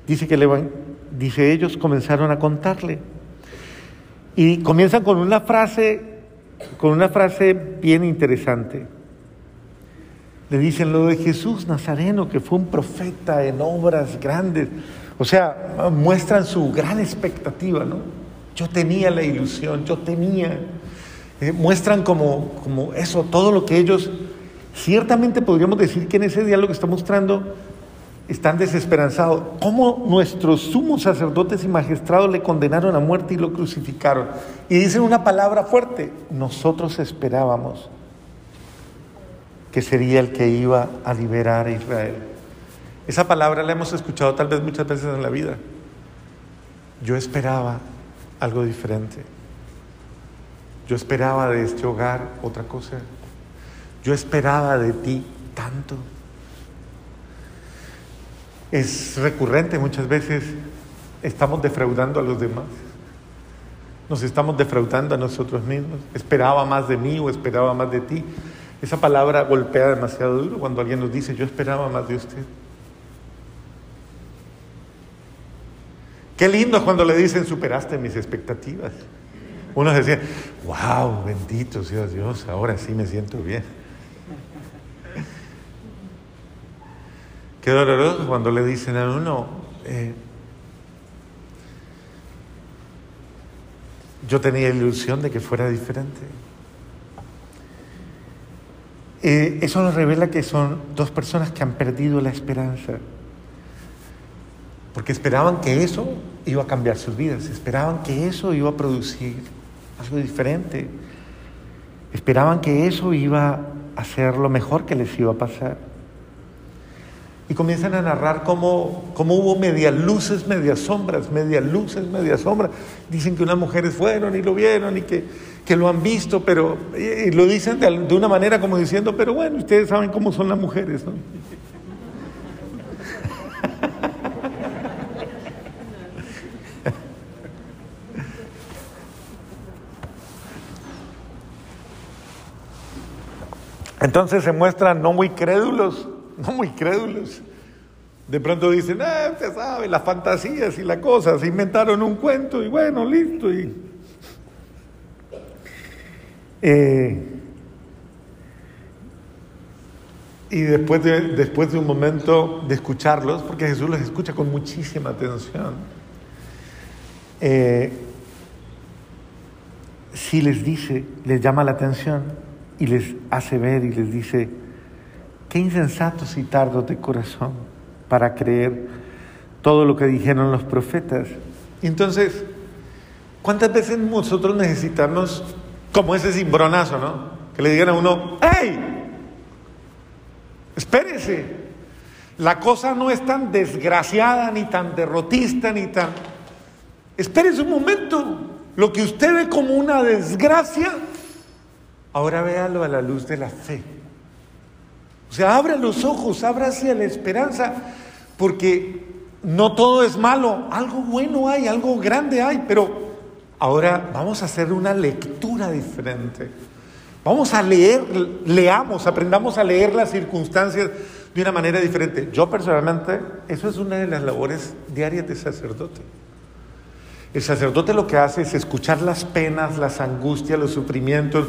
dice que dice ellos comenzaron a contarle. Y comienzan con una frase, con una frase bien interesante. Le dicen lo de Jesús Nazareno, que fue un profeta en obras grandes. O sea, muestran su gran expectativa, ¿no? Yo tenía la ilusión, yo tenía. Eh, muestran como, como eso, todo lo que ellos Ciertamente podríamos decir que en ese diálogo está mostrando están desesperanzados. ¿Cómo nuestros sumos sacerdotes y magistrados le condenaron a muerte y lo crucificaron? Y dicen una palabra fuerte, nosotros esperábamos que sería el que iba a liberar a Israel. Esa palabra la hemos escuchado tal vez muchas veces en la vida. Yo esperaba algo diferente. Yo esperaba de este hogar otra cosa. Yo esperaba de ti tanto. Es recurrente muchas veces, estamos defraudando a los demás. Nos estamos defraudando a nosotros mismos. Esperaba más de mí o esperaba más de ti. Esa palabra golpea demasiado duro cuando alguien nos dice, yo esperaba más de usted. Qué lindo cuando le dicen, superaste mis expectativas. Uno decía, wow, bendito sea Dios, ahora sí me siento bien. Qué doloroso cuando le dicen a uno, eh, yo tenía ilusión de que fuera diferente. Eh, eso nos revela que son dos personas que han perdido la esperanza porque esperaban que eso iba a cambiar sus vidas, esperaban que eso iba a producir algo diferente, esperaban que eso iba a ser lo mejor que les iba a pasar. Y comienzan a narrar cómo, cómo hubo medias luces, medias sombras, medias luces, medias sombras. Dicen que unas mujeres fueron y lo vieron y que, que lo han visto, pero y lo dicen de, de, una manera como diciendo, pero bueno, ustedes saben cómo son las mujeres, ¿no? Entonces se muestran no muy crédulos, no muy crédulos. De pronto dicen, ah, usted sabe, las fantasías y la cosa, se inventaron un cuento y bueno, listo. Y, eh, y después, de, después de un momento de escucharlos, porque Jesús los escucha con muchísima atención, eh, si les dice, les llama la atención, y les hace ver y les dice, qué insensatos y tardos de corazón para creer todo lo que dijeron los profetas. Entonces, ¿cuántas veces nosotros necesitamos, como ese cimbronazo, ¿no? Que le digan a uno, ¡hey! Espérese, la cosa no es tan desgraciada, ni tan derrotista, ni tan... Espérese un momento, lo que usted ve como una desgracia, Ahora véalo a la luz de la fe. O sea, abra los ojos, abra hacia la esperanza, porque no todo es malo, algo bueno hay, algo grande hay, pero ahora vamos a hacer una lectura diferente. Vamos a leer, leamos, aprendamos a leer las circunstancias de una manera diferente. Yo personalmente, eso es una de las labores diarias de sacerdote. El sacerdote lo que hace es escuchar las penas, las angustias, los sufrimientos,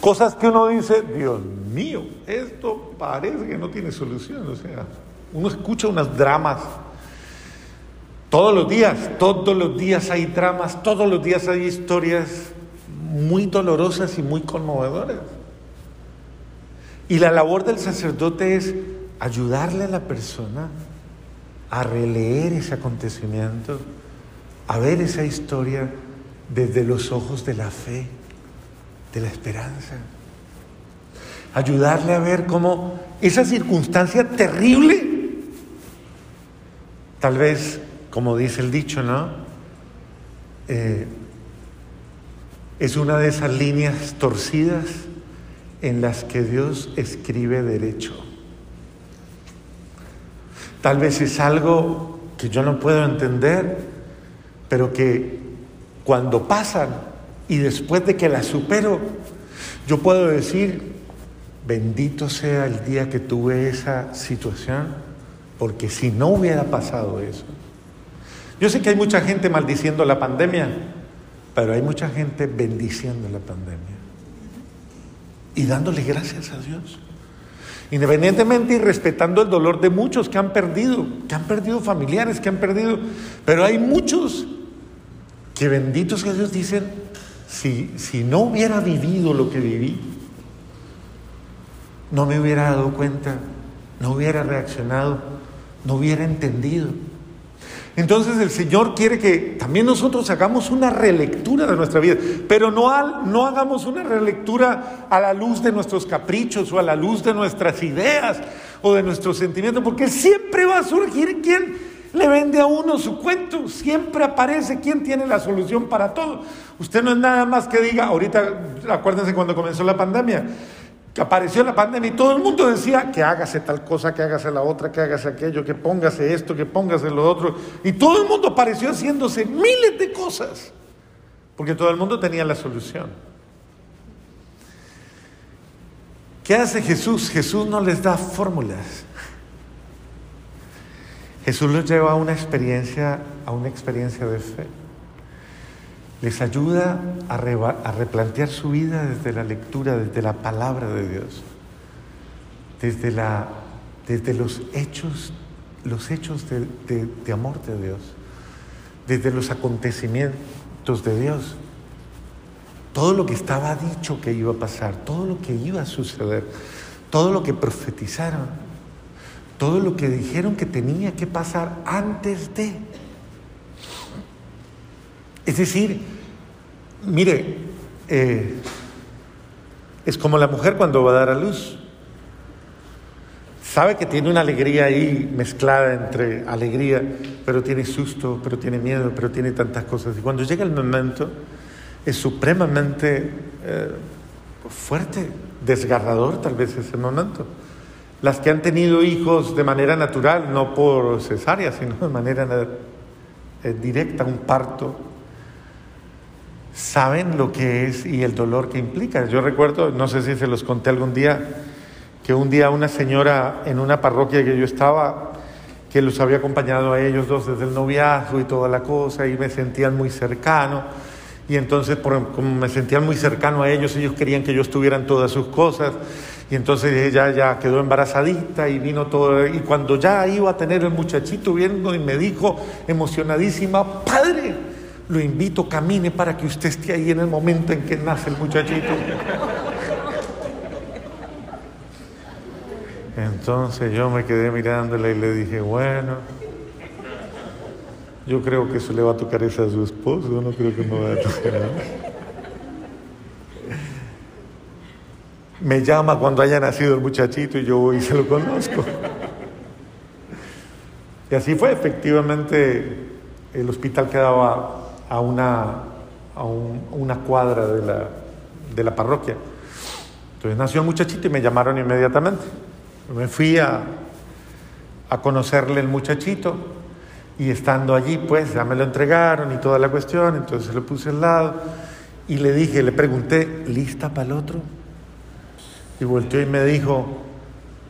Cosas que uno dice, Dios mío, esto parece que no tiene solución. O sea, uno escucha unos dramas. Todos los días, todos los días hay dramas, todos los días hay historias muy dolorosas y muy conmovedoras. Y la labor del sacerdote es ayudarle a la persona a releer ese acontecimiento, a ver esa historia desde los ojos de la fe de la esperanza. Ayudarle a ver cómo esa circunstancia terrible, tal vez, como dice el dicho, ¿no? Eh, es una de esas líneas torcidas en las que Dios escribe derecho. Tal vez es algo que yo no puedo entender, pero que cuando pasan y después de que la supero, yo puedo decir, bendito sea el día que tuve esa situación, porque si no hubiera pasado eso. Yo sé que hay mucha gente maldiciendo la pandemia, pero hay mucha gente bendiciendo la pandemia y dándole gracias a Dios. Independientemente y respetando el dolor de muchos que han perdido, que han perdido familiares, que han perdido, pero hay muchos que benditos que Dios dicen, si, si no hubiera vivido lo que viví, no me hubiera dado cuenta, no hubiera reaccionado, no hubiera entendido. Entonces el Señor quiere que también nosotros hagamos una relectura de nuestra vida, pero no, al, no hagamos una relectura a la luz de nuestros caprichos o a la luz de nuestras ideas o de nuestros sentimientos, porque siempre va a surgir quien le vende a uno su cuento, siempre aparece quien tiene la solución para todo. Usted no es nada más que diga, ahorita acuérdense cuando comenzó la pandemia, que apareció la pandemia y todo el mundo decía que hágase tal cosa, que hágase la otra, que hágase aquello, que póngase esto, que póngase lo otro. Y todo el mundo apareció haciéndose miles de cosas, porque todo el mundo tenía la solución. ¿Qué hace Jesús? Jesús no les da fórmulas. Jesús los lleva a una experiencia, a una experiencia de fe les ayuda a, replantear su vida desde la lectura, desde la palabra de Dios, desde, la, desde los hechos, los hechos de, de amor de Dios, desde los acontecimientos de Dios. Todo lo que estaba dicho que iba a pasar, todo lo que iba a suceder, todo lo que profetizaron, todo lo que dijeron que tenía que pasar antes de. Es decir, mire, eh, es como la mujer cuando va a dar a luz. Sabe que tiene una alegría ahí mezclada entre alegría, pero tiene susto, pero tiene miedo, pero tiene tantas cosas. Y cuando llega el momento, es supremamente eh, fuerte, desgarrador tal vez ese momento. Las que han tenido hijos de manera natural, no por cesárea, sino de manera eh, directa, un parto, saben lo que es y el dolor que implica. Yo recuerdo, no sé si se los conté algún día, que un día una señora en una parroquia que yo estaba, que los había acompañado a ellos dos desde el noviazgo y toda la cosa, y me sentían muy cercano. Y entonces, como me sentían muy cercano a ellos, ellos querían que yo estuviera en todas sus cosas. Y entonces ella ya quedó embarazadita y vino todo. Y cuando ya iba a tener el muchachito, viendo y me dijo emocionadísima, Padre, lo invito, camine para que usted esté ahí en el momento en que nace el muchachito. Entonces yo me quedé mirándole y le dije, bueno, yo creo que eso le va a tocar esa a su esposo, no creo que me vaya a tocar. Me llama cuando haya nacido el muchachito y yo voy y se lo conozco. Y así fue, efectivamente, el hospital quedaba a una, a una cuadra de la, de la parroquia. Entonces nació el muchachito y me llamaron inmediatamente. Me fui a, a conocerle el muchachito y estando allí, pues ya me lo entregaron y toda la cuestión, entonces lo puse al lado y le dije, le pregunté, ¿lista para el otro? Y volteó y me dijo,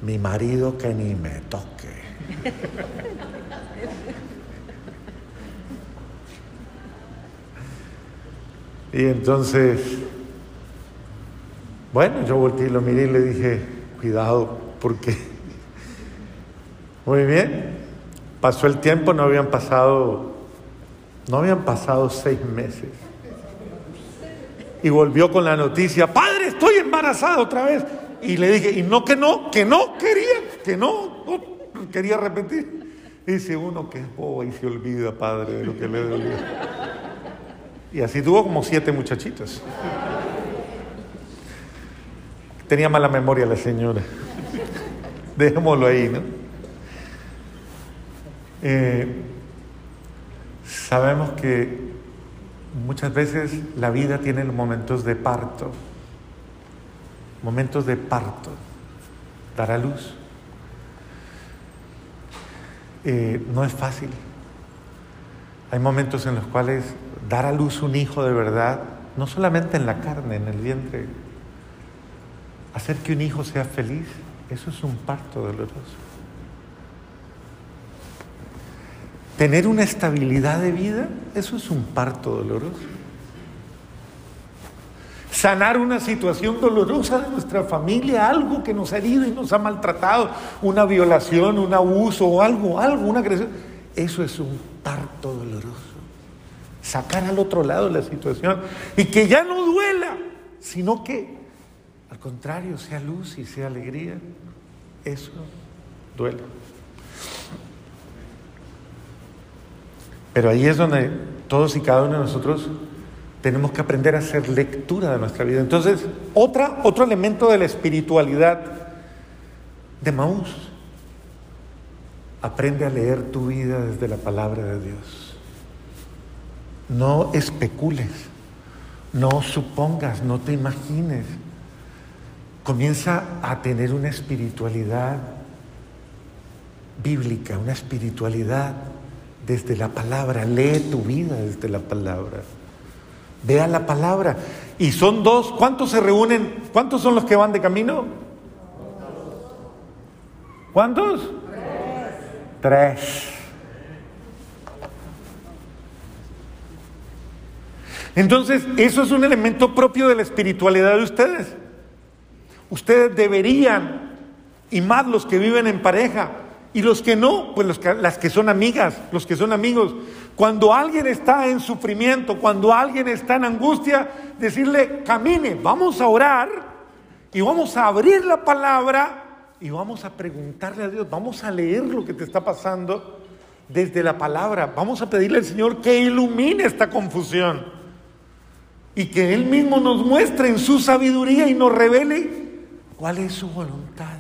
mi marido que ni me toque. Y entonces, bueno, yo volteé y lo miré y le dije, cuidado, porque, muy bien, pasó el tiempo, no habían pasado, no habían pasado seis meses. Y volvió con la noticia, padre, estoy embarazada otra vez. Y le dije, y no que no, que no, quería, que no, quería repetir. Dice uno que es bobo y se olvida, padre, de lo que le dolió. Y así tuvo como siete muchachitos. Tenía mala memoria la señora. Dejémoslo ahí, ¿no? Eh, sabemos que muchas veces la vida tiene momentos de parto, momentos de parto, dar a luz. Eh, no es fácil. Hay momentos en los cuales dar a luz un hijo de verdad, no solamente en la carne, en el vientre, hacer que un hijo sea feliz, eso es un parto doloroso. Tener una estabilidad de vida, eso es un parto doloroso. Sanar una situación dolorosa de nuestra familia, algo que nos ha herido y nos ha maltratado, una violación, un abuso o algo, algo, una agresión, eso es un parto doloroso sacar al otro lado la situación y que ya no duela, sino que al contrario sea luz y sea alegría. Eso duele. Pero ahí es donde todos y cada uno de nosotros tenemos que aprender a hacer lectura de nuestra vida. Entonces, otro elemento de la espiritualidad de Maús, aprende a leer tu vida desde la palabra de Dios. No especules, no supongas, no te imagines. comienza a tener una espiritualidad bíblica, una espiritualidad desde la palabra. Lee tu vida desde la palabra. Vea la palabra. Y son dos. ¿Cuántos se reúnen? ¿Cuántos son los que van de camino? ¿Cuántos? Tres. Tres. Entonces, eso es un elemento propio de la espiritualidad de ustedes. Ustedes deberían, y más los que viven en pareja, y los que no, pues las que son amigas, los que son amigos. Cuando alguien está en sufrimiento, cuando alguien está en angustia, decirle, camine, vamos a orar y vamos a abrir la palabra y vamos a preguntarle a Dios, vamos a leer lo que te está pasando desde la palabra, vamos a pedirle al Señor que ilumine esta confusión y que Él mismo nos muestre en su sabiduría y nos revele cuál es su voluntad.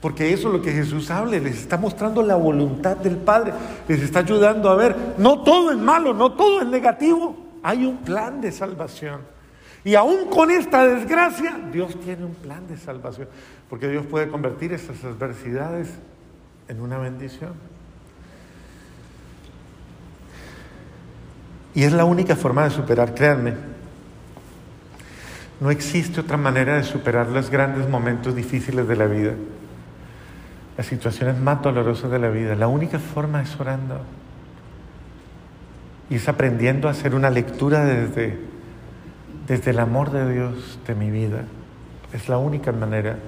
Porque eso es lo que Jesús habla, les está mostrando la voluntad del Padre, les está ayudando a ver, no todo es malo, no todo es negativo, hay un plan de salvación. Y aún con esta desgracia, Dios tiene un plan de salvación, porque Dios puede convertir esas adversidades en una bendición. Y es la única forma de superar, créanme. No existe otra manera de superar los grandes momentos difíciles de la vida las situaciones más dolorosas de la vida. La única forma es orando. Y es aprendiendo a hacer una lectura desde, desde el amor de Dios de mi vida. Es la única manera.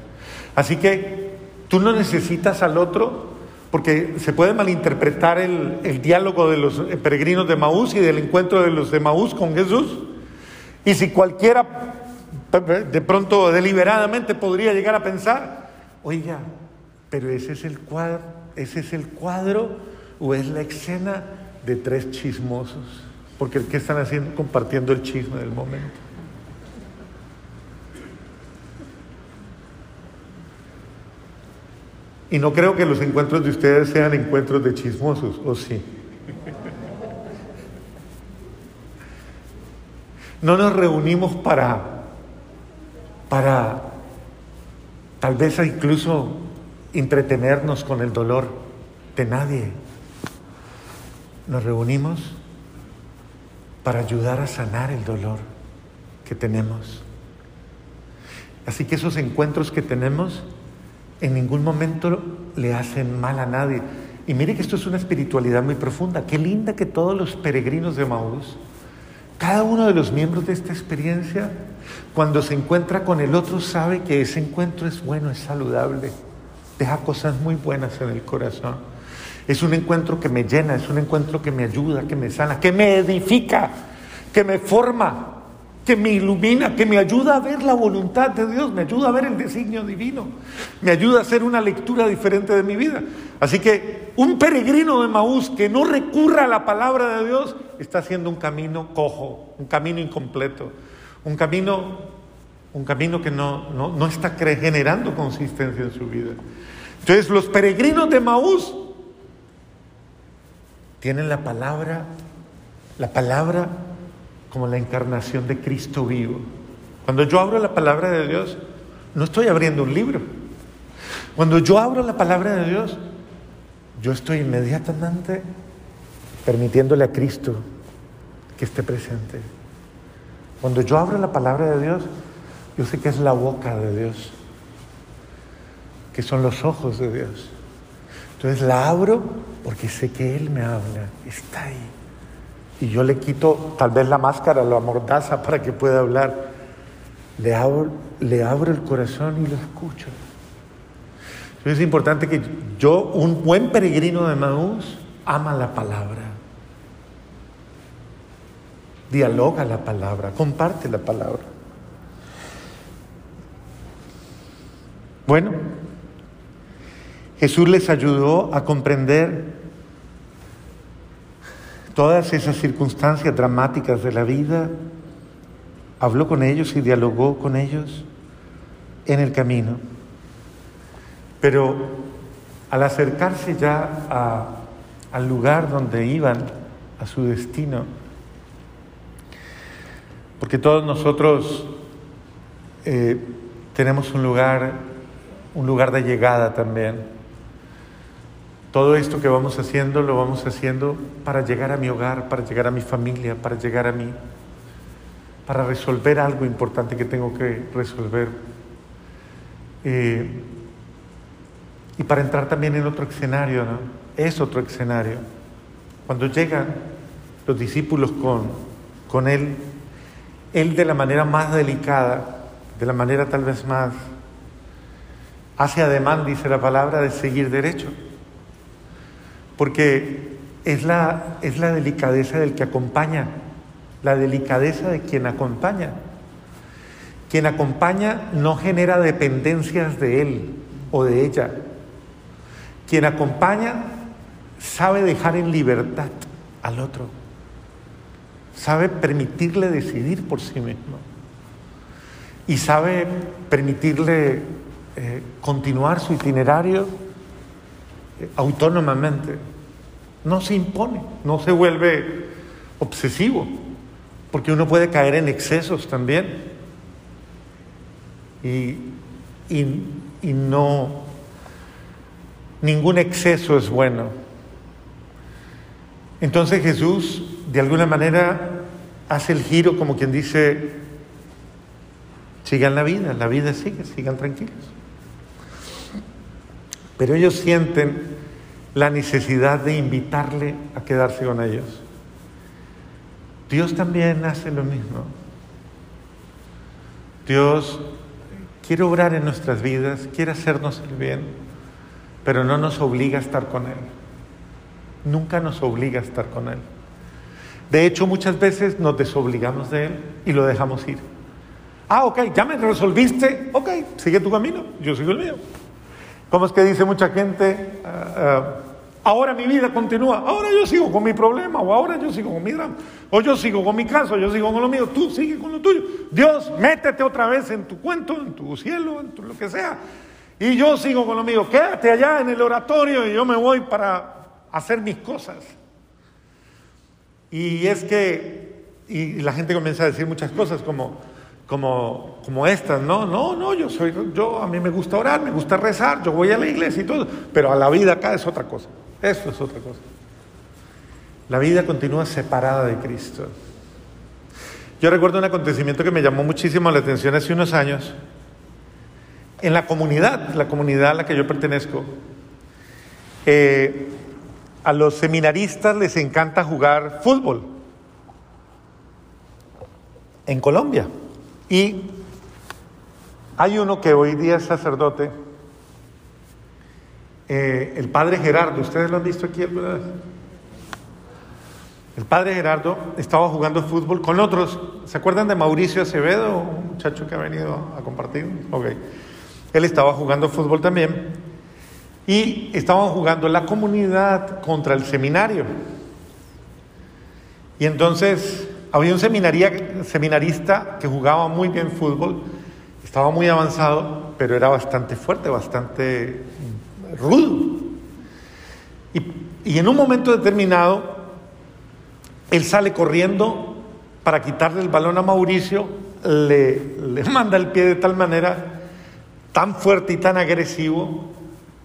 Así que tú no necesitas al otro, porque se puede malinterpretar el, el diálogo de los peregrinos de Maús y del encuentro de los de Maús con Jesús. Y si cualquiera de pronto deliberadamente podría llegar a pensar, oiga, pero ese es el cuadro, ese es el cuadro o es la escena de tres chismosos. Porque ¿qué están haciendo? Compartiendo el chisme del momento. Y no creo que los encuentros de ustedes sean encuentros de chismosos, ¿o sí? No nos reunimos para, para, tal vez incluso entretenernos con el dolor de nadie. Nos reunimos para ayudar a sanar el dolor que tenemos. Así que esos encuentros que tenemos en ningún momento le hacen mal a nadie. Y mire que esto es una espiritualidad muy profunda. Qué linda que todos los peregrinos de Maús, cada uno de los miembros de esta experiencia, cuando se encuentra con el otro, sabe que ese encuentro es bueno, es saludable deja cosas muy buenas en el corazón. Es un encuentro que me llena, es un encuentro que me ayuda, que me sana, que me edifica, que me forma, que me ilumina, que me ayuda a ver la voluntad de Dios, me ayuda a ver el designio divino, me ayuda a hacer una lectura diferente de mi vida. Así que un peregrino de Maús que no recurra a la palabra de Dios está haciendo un camino cojo, un camino incompleto, un camino, un camino que no, no, no está generando consistencia en su vida. Entonces los peregrinos de Maús tienen la palabra, la palabra como la encarnación de Cristo vivo. Cuando yo abro la palabra de Dios, no estoy abriendo un libro. Cuando yo abro la palabra de Dios, yo estoy inmediatamente permitiéndole a Cristo que esté presente. Cuando yo abro la palabra de Dios, yo sé que es la boca de Dios que son los ojos de Dios. Entonces la abro porque sé que Él me habla, está ahí. Y yo le quito tal vez la máscara, la mordaza para que pueda hablar. Le abro, le abro el corazón y lo escucho. Entonces es importante que yo, un buen peregrino de Maús, ama la palabra. Dialoga la palabra, comparte la palabra. Bueno, Jesús les ayudó a comprender todas esas circunstancias dramáticas de la vida, habló con ellos y dialogó con ellos en el camino. Pero al acercarse ya al lugar donde iban, a su destino, porque todos nosotros eh, tenemos un lugar, un lugar de llegada también. Todo esto que vamos haciendo lo vamos haciendo para llegar a mi hogar, para llegar a mi familia, para llegar a mí, para resolver algo importante que tengo que resolver. Eh, y para entrar también en otro escenario, ¿no? Es otro escenario. Cuando llegan los discípulos con, con Él, Él de la manera más delicada, de la manera tal vez más, hace ademán, dice la palabra, de seguir derecho. Porque es la, es la delicadeza del que acompaña, la delicadeza de quien acompaña. Quien acompaña no genera dependencias de él o de ella. Quien acompaña sabe dejar en libertad al otro. Sabe permitirle decidir por sí mismo. Y sabe permitirle eh, continuar su itinerario eh, autónomamente. No se impone, no se vuelve obsesivo, porque uno puede caer en excesos también. Y, y no, ningún exceso es bueno. Entonces Jesús, de alguna manera, hace el giro como quien dice, sigan la vida, la vida sigue, sigan tranquilos. Pero ellos sienten la necesidad de invitarle a quedarse con ellos. Dios también hace lo mismo. Dios quiere obrar en nuestras vidas, quiere hacernos el bien, pero no nos obliga a estar con Él. Nunca nos obliga a estar con Él. De hecho, muchas veces nos desobligamos de Él y lo dejamos ir. Ah, ok, ya me resolviste, ok, sigue tu camino, yo sigo el mío. ¿Cómo es que dice mucha gente? Ah, ahora mi vida continúa, ahora yo sigo con mi problema, o ahora yo sigo con mi drama, o yo sigo con mi caso, yo sigo con lo mío, tú sigue con lo tuyo. Dios, métete otra vez en tu cuento, en tu cielo, en tu lo que sea. Y yo sigo con lo mío, quédate allá en el oratorio y yo me voy para hacer mis cosas. Y es que, y la gente comienza a decir muchas cosas como, como, como estas, no, no, no, yo soy, yo a mí me gusta orar, me gusta rezar, yo voy a la iglesia y todo, pero a la vida acá es otra cosa, eso es otra cosa. La vida continúa separada de Cristo. Yo recuerdo un acontecimiento que me llamó muchísimo la atención hace unos años. En la comunidad, la comunidad a la que yo pertenezco, eh, a los seminaristas les encanta jugar fútbol en Colombia. Y hay uno que hoy día es sacerdote, eh, el padre Gerardo, ¿ustedes lo han visto aquí alguna vez? El padre Gerardo estaba jugando fútbol con otros. ¿Se acuerdan de Mauricio Acevedo, un muchacho que ha venido a compartir? Ok. Él estaba jugando fútbol también. Y estaban jugando la comunidad contra el seminario. Y entonces había un seminarista que jugaba muy bien fútbol, estaba muy avanzado, pero era bastante fuerte, bastante rudo. Y, en un momento determinado, él sale corriendo para quitarle el balón a Mauricio, le, le manda el pie de tal manera, tan fuerte y tan agresivo,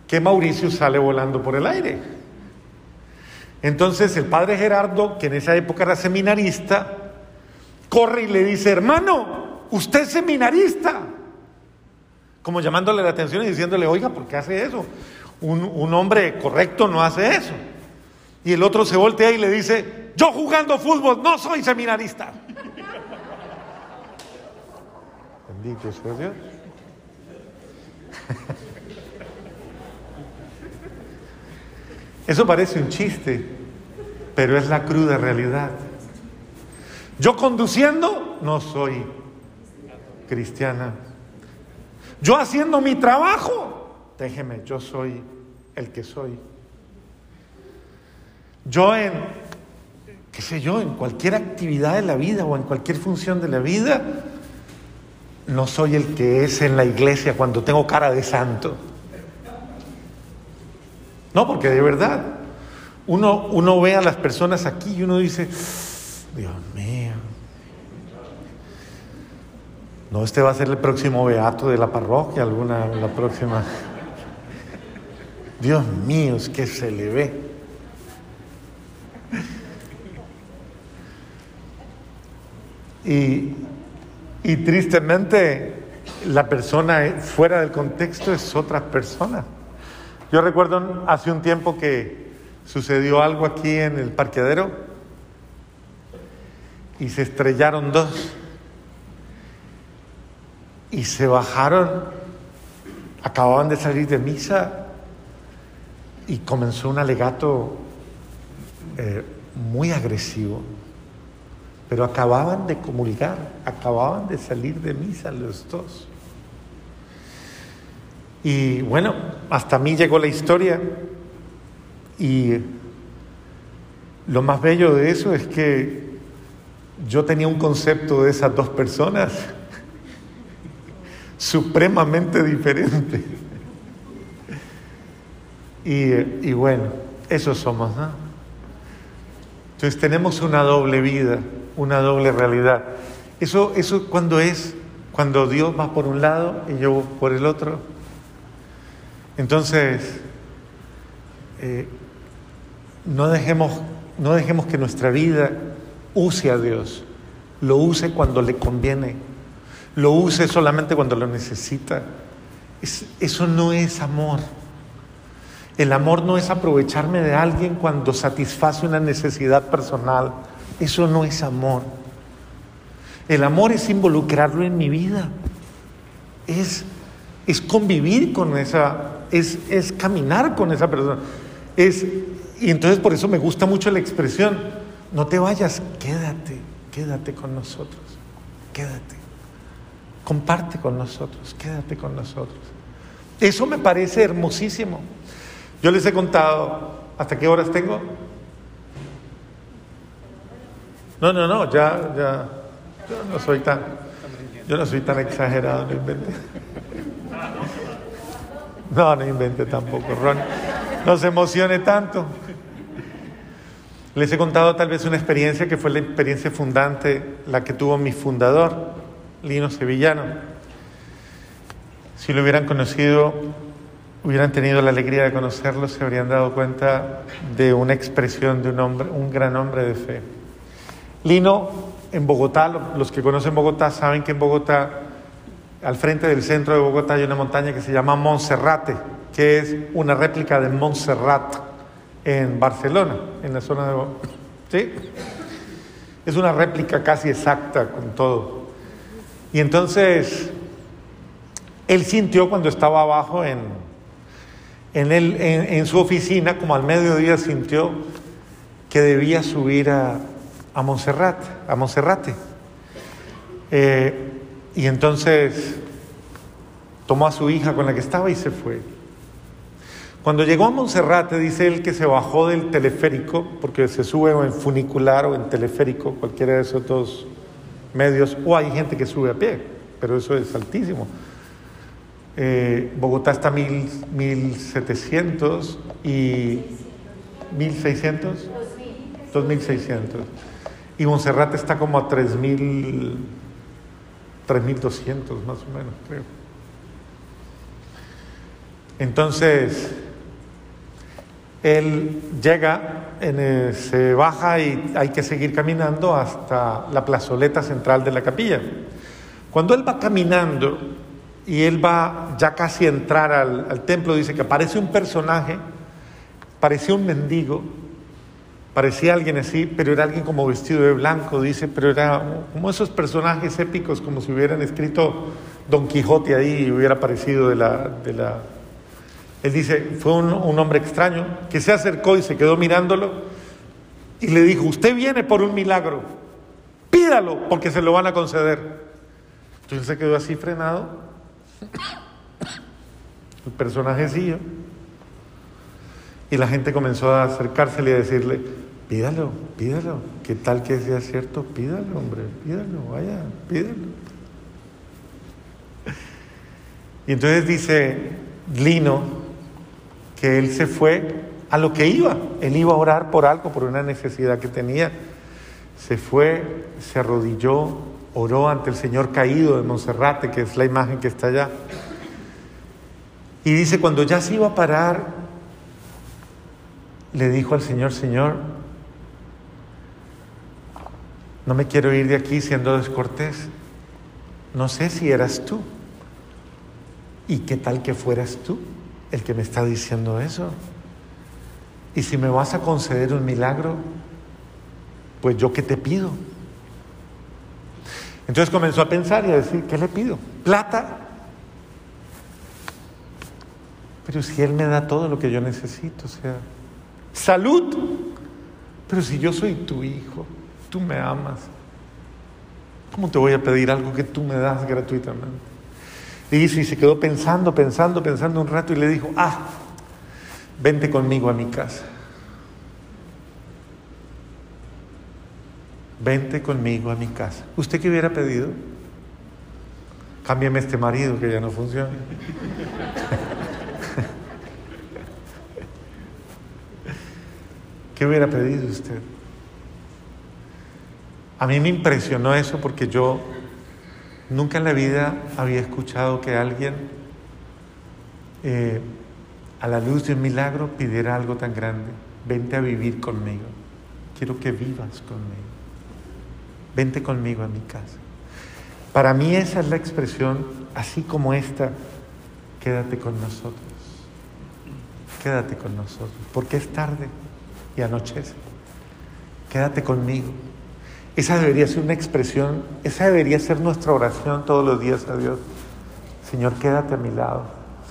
que Mauricio sale volando por el aire. Entonces el padre Gerardo, que en esa época era seminarista, corre y le dice, hermano, usted es seminarista. Como llamándole la atención y diciéndole, oiga, ¿por qué hace eso? Un, un hombre correcto no hace eso. Y el otro se voltea y le dice, yo jugando fútbol no soy seminarista. Bendito sea Dios. Eso parece un chiste, pero es la cruda realidad. Yo conduciendo no soy cristiana. Yo haciendo mi trabajo, déjeme, yo soy el que soy. Yo en, qué sé yo, en cualquier actividad de la vida o en cualquier función de la vida, no soy el que es en la iglesia cuando tengo cara de santo. No, porque de verdad, uno, uno ve a las personas aquí y uno dice, Dios mío. No, este va a ser el próximo beato de la parroquia, alguna, la próxima. Dios mío, es que se le ve. Y, y tristemente la persona fuera del contexto es otra persona. Yo recuerdo hace un tiempo que sucedió algo aquí en el parqueadero y se estrellaron dos y se bajaron, acababan de salir de misa y comenzó un alegato eh, muy agresivo, pero acababan de comulgar, acababan de salir de misa los dos. Y bueno, hasta mí llegó la historia y lo más bello de eso es que yo tenía un concepto de esas dos personas supremamente diferente. Y, bueno, eso somos, ¿no? Entonces tenemos una doble vida, una doble realidad. Eso, eso cuando es, cuando Dios va por un lado y yo por el otro. Entonces, eh, no, dejemos, no dejemos que nuestra vida use a Dios, lo use cuando le conviene, lo use solamente cuando lo necesita. eso no es amor. El amor no es aprovecharme de alguien cuando satisface una necesidad personal. Eso no es amor. El amor es involucrarlo en mi vida. Es, es convivir con esa, es, es caminar con esa persona. Es, y entonces por eso me gusta mucho la expresión, no te vayas, quédate, quédate con nosotros, quédate. Comparte con nosotros, quédate con nosotros. Eso me parece hermosísimo. Yo les he contado, ¿hasta qué horas tengo? No, no, no, ya, ya, yo no soy tan, yo no soy tan exagerado, no invente. No, no invente tampoco, Ron. No se emocione tanto. Les he contado tal vez una experiencia que fue la experiencia fundante, la que tuvo mi fundador, Lino Sevillano. Si lo hubieran conocido, hubieran tenido la alegría de conocerlo, se habrían dado cuenta de una expresión de un hombre, un gran hombre de fe. Lino, en Bogotá, los que conocen Bogotá saben que en Bogotá, al frente del centro de Bogotá, hay una montaña que se llama Monserrate, que es una réplica de Montserrat en Barcelona, en la zona de... ¿Sí? Es una réplica casi exacta con todo. Y entonces él sintió cuando estaba abajo en, en, en, su oficina, como al mediodía sintió que debía subir a, a Montserrat, a Monserrate. Eh, y entonces tomó a su hija con la que estaba y se fue. Cuando llegó a Monserrate, dice él que se bajó del teleférico, porque se sube en funicular o en teleférico, cualquiera de esos dos medios, o hay gente que sube a pie, pero eso es altísimo. Eh, Bogotá está a 1700 y 1600, 2600. Y Monserrate está como a 3000, 3200 más o menos, creo. Entonces, él llega, se baja y hay que seguir caminando hasta la plazoleta central de la capilla. Cuando él va caminando y él va ya casi a entrar al, templo, dice que aparece un personaje, parecía un mendigo, parecía alguien así, pero era alguien como vestido de blanco, dice, pero era como esos personajes épicos, como si hubieran escrito Don Quijote ahí y hubiera aparecido de la, de la él dice, fue un, hombre extraño que se acercó y se quedó mirándolo y le dijo, usted viene por un milagro, pídalo porque se lo van a conceder. Entonces se quedó así frenado, el personaje siguió y la gente comenzó a acercársele y a decirle, pídalo, pídalo, ¿qué tal que sea cierto? Pídalo, hombre, pídalo, vaya, pídalo. Y entonces dice Lino, que él se fue a lo que iba. Él iba a orar por algo, por una necesidad que tenía. Se fue, se arrodilló, oró ante el Señor caído de Monserrate, que es la imagen que está allá. Y dice, cuando ya se iba a parar, le dijo al Señor, Señor, no me quiero ir de aquí siendo descortés. No sé si eras tú. ¿Y qué tal que fueras tú el que me está diciendo eso? Y si me vas a conceder un milagro, pues yo qué te pido. Entonces comenzó a pensar y a decir, ¿qué le pido? ¿Plata? Pero si Él me da todo lo que yo necesito, o sea, salud. Pero si yo soy tu hijo, tú me amas, ¿cómo te voy a pedir algo que tú me das gratuitamente? Y dice, y se quedó pensando, pensando, pensando un rato y le dijo, ah, vente conmigo a mi casa. Vente conmigo a mi casa. ¿Usted qué hubiera pedido? Cámbiame este marido que ya no funciona. ¿Qué hubiera pedido usted? A mí me impresionó eso porque yo nunca en la vida había escuchado que alguien eh, a la luz de un milagro pidiera algo tan grande. Vente a vivir conmigo. Quiero que vivas conmigo. Vente conmigo a mi casa. Para mí esa es la expresión, así como esta, quédate con nosotros. Quédate con nosotros, porque es tarde y anochece. Quédate conmigo. Esa debería ser una expresión, esa debería ser nuestra oración todos los días a Dios. Señor, quédate a mi lado.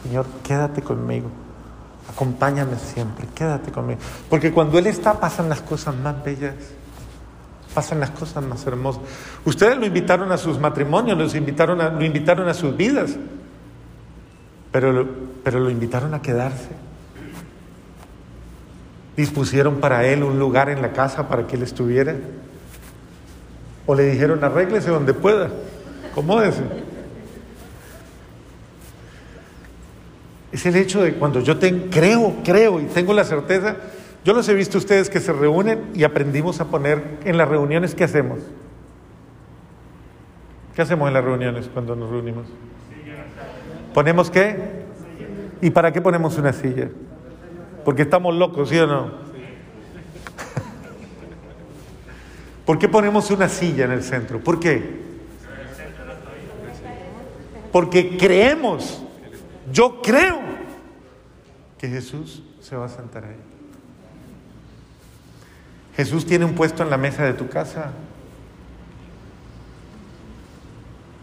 Señor, quédate conmigo. Acompáñame siempre, quédate conmigo. Porque cuando Él está pasan las cosas más bellas, pasan las cosas más hermosas. Ustedes lo invitaron a sus matrimonios, los invitaron a, lo invitaron a sus vidas, pero, pero lo invitaron a quedarse dispusieron para él un lugar en la casa para que él estuviera. O le dijeron, arréglese donde pueda, acomódese. Es el hecho de cuando yo creo, creo y tengo la certeza, yo los he visto ustedes que se reúnen y aprendimos a poner en las reuniones, ¿qué hacemos? ¿Qué hacemos en las reuniones cuando nos reunimos? ¿Ponemos qué? ¿Y para qué ponemos una silla? Porque estamos locos, ¿sí o no? ¿Por qué ponemos una silla en el centro? ¿Por qué? Porque creemos, yo creo que Jesús se va a sentar ahí. Jesús tiene un puesto en la mesa de tu casa.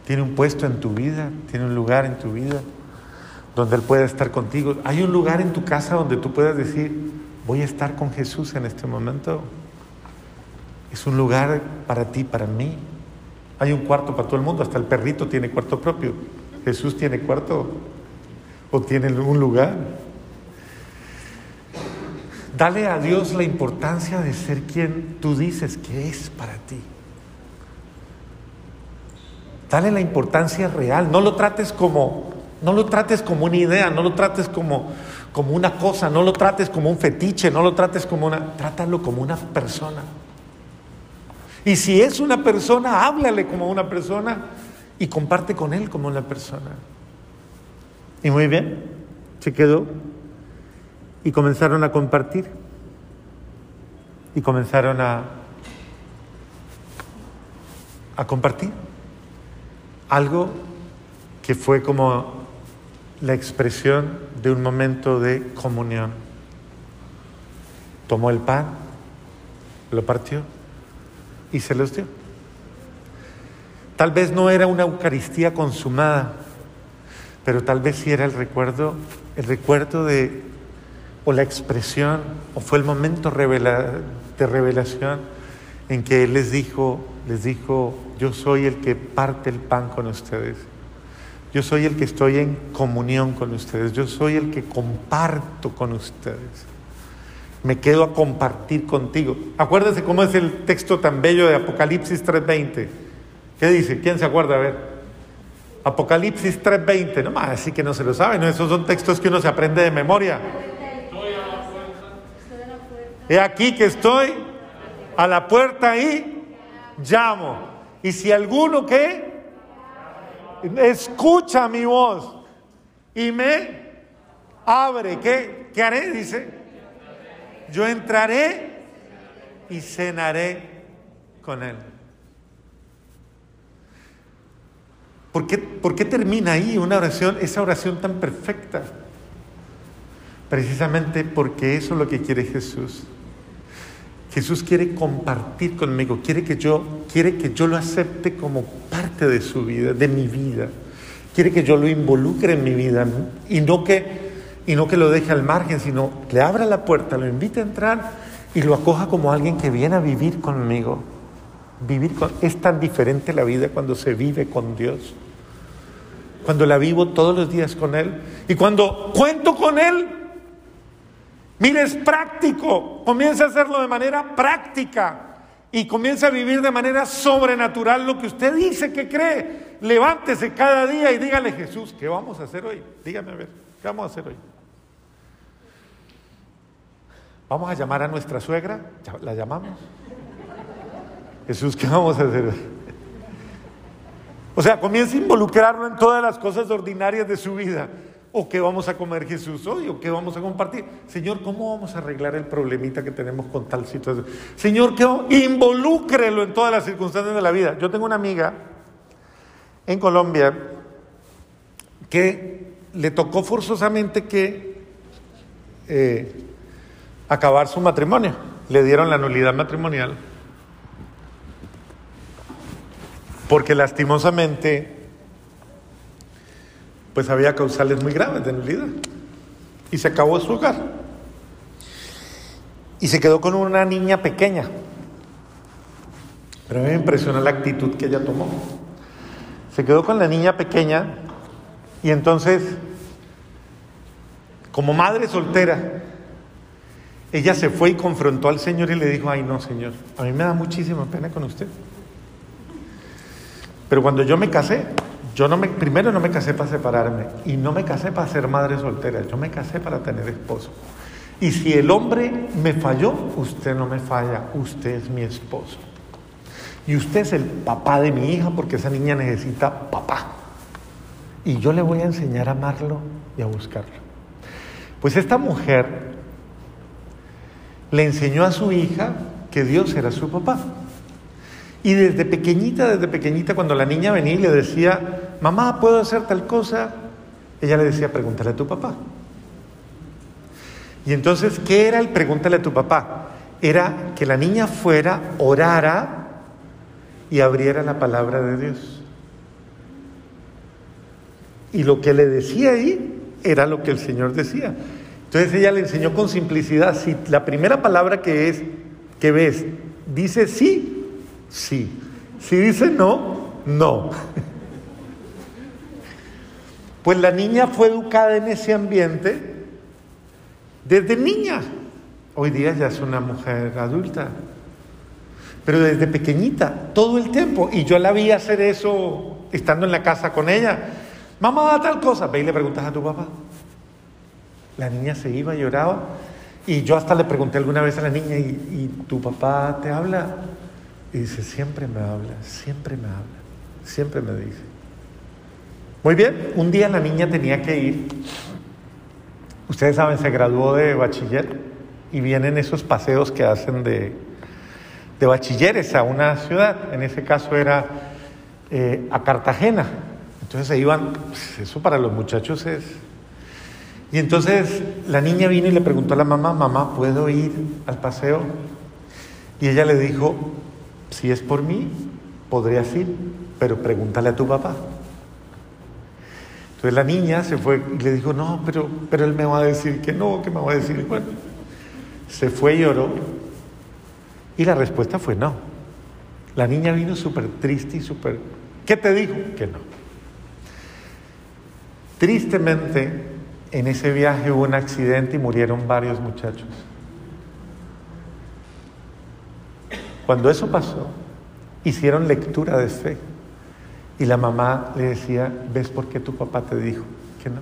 Tiene un puesto en tu vida, tiene un lugar en tu vida donde Él pueda estar contigo. Hay un lugar en tu casa donde tú puedas decir, voy a estar con Jesús en este momento. Es un lugar para ti, para mí. Hay un cuarto para todo el mundo, hasta el perrito tiene cuarto propio. Jesús tiene cuarto o tiene un lugar. Dale a Dios la importancia de ser quien tú dices que es para ti. Dale la importancia real, no lo trates como no lo trates como una idea, no lo trates como, como una cosa, no lo trates como un fetiche, no lo trates como una... Trátalo como una persona. Y si es una persona, háblale como una persona y comparte con él como una persona. Y muy bien, se quedó y comenzaron a compartir. Y comenzaron a, a compartir algo que fue como la expresión de un momento de comunión. Tomó el pan, lo partió y se los dio. Tal vez no era una Eucaristía consumada, pero tal vez sí era el recuerdo, el recuerdo de, o la expresión, o fue el momento de revelación en que Él les dijo, les dijo, yo soy el que parte el pan con ustedes. Yo soy el que estoy en comunión con ustedes. Yo soy el que comparto con ustedes. Me quedo a compartir contigo. Acuérdense cómo es el texto tan bello de Apocalipsis 3.20. ¿Qué dice? ¿Quién se acuerda? A ver. Apocalipsis 3.20. No más, así que no se lo saben. Esos son textos que uno se aprende de memoria. He aquí que estoy a la puerta y llamo. Y si alguno que escucha mi voz y me abre, ¿qué, ¿qué haré? Dice, yo entraré y cenaré con él. ¿Por qué, ¿Por qué, termina ahí una oración, esa oración tan perfecta? Precisamente porque eso es lo que quiere Jesús. Jesús quiere compartir conmigo, quiere que yo, quiere que yo lo acepte como parte de su vida, de mi vida. Quiere que yo lo involucre en mi vida y no que, y no que lo deje al margen, sino le abra la puerta, lo invite a entrar y lo acoja como alguien que viene a vivir conmigo. Vivir con, es tan diferente la vida cuando se vive con Dios. Cuando la vivo todos los días con Él y cuando cuento con Él Mire, es práctico. Comienza a hacerlo de manera práctica y comienza a vivir de manera sobrenatural lo que usted dice que cree. Levántese cada día y dígale, Jesús, ¿qué vamos a hacer hoy? Dígame a ver, ¿qué vamos a hacer hoy? ¿Vamos a llamar a nuestra suegra? ¿La llamamos? Jesús, ¿qué vamos a hacer hoy? O sea, comienza a involucrarlo en todas las cosas ordinarias de su vida. ¿O qué vamos a comer Jesús hoy? ¿O qué vamos a compartir? Señor, ¿cómo vamos a arreglar el problemita que tenemos con tal situación? Señor, ¿qué involúcrelo en todas las circunstancias de la vida. Yo tengo una amiga en Colombia que le tocó forzosamente que eh, acabar su matrimonio. Le dieron la nulidad matrimonial. Porque lastimosamente pues había causales muy graves de nulidad. Y se acabó su hogar. Y se quedó con una niña pequeña. Pero a mí me impresiona la actitud que ella tomó. Se quedó con la niña pequeña y entonces, como madre soltera, ella se fue y confrontó al Señor y le dijo, ay no, Señor, a mí me da muchísima pena con usted. Pero cuando yo me casé, yo no me, primero no me casé para separarme y no me casé para ser madre soltera, yo me casé para tener esposo. Y si el hombre me falló, usted no me falla, usted es mi esposo. Y usted es el papá de mi hija porque esa niña necesita papá. Y yo le voy a enseñar a amarlo y a buscarlo. Pues esta mujer le enseñó a su hija que Dios era su papá. Y desde pequeñita, desde pequeñita, cuando la niña venía y le decía, mamá, ¿puedo hacer tal cosa? Ella le decía, pregúntale a tu papá. Y entonces, ¿qué era el pregúntale a tu papá? Era que la niña fuera, orara y abriera la palabra de Dios. Y lo que le decía ahí era lo que el Señor decía. Entonces ella le enseñó con simplicidad, si la primera palabra que es, que ves, dice sí, Sí. Si dice no, no. Pues la niña fue educada en ese ambiente desde niña. Hoy día ya es una mujer adulta. Pero desde pequeñita, todo el tiempo. Y yo la vi hacer eso estando en la casa con ella. Mamá, tal cosa. Ve y le preguntas a tu papá. La niña se iba, lloraba. Y yo hasta le pregunté alguna vez a la niña, ¿y, y tu papá te habla? Y dice, siempre me habla, siempre me habla, siempre me dice. Muy bien, un día la niña tenía que ir. Ustedes saben, se graduó de bachiller y vienen esos paseos que hacen de, de bachilleres a una ciudad. En ese caso era eh, a Cartagena. Entonces se iban, pues, eso para los muchachos es... Y entonces la niña vino y le preguntó a la mamá, mamá, ¿puedo ir al paseo? Y ella le dijo, si es por mí, podrías ir, pero pregúntale a tu papá. Entonces la niña se fue y le dijo, no, pero, pero él me va a decir que no, que me va a decir, bueno, se fue y lloró. Y la respuesta fue no. La niña vino súper triste y súper... ¿Qué te dijo? Que no. Tristemente, en ese viaje hubo un accidente y murieron varios muchachos. Cuando eso pasó, hicieron lectura de fe. Y la mamá le decía, ¿ves por qué tu papá te dijo que no?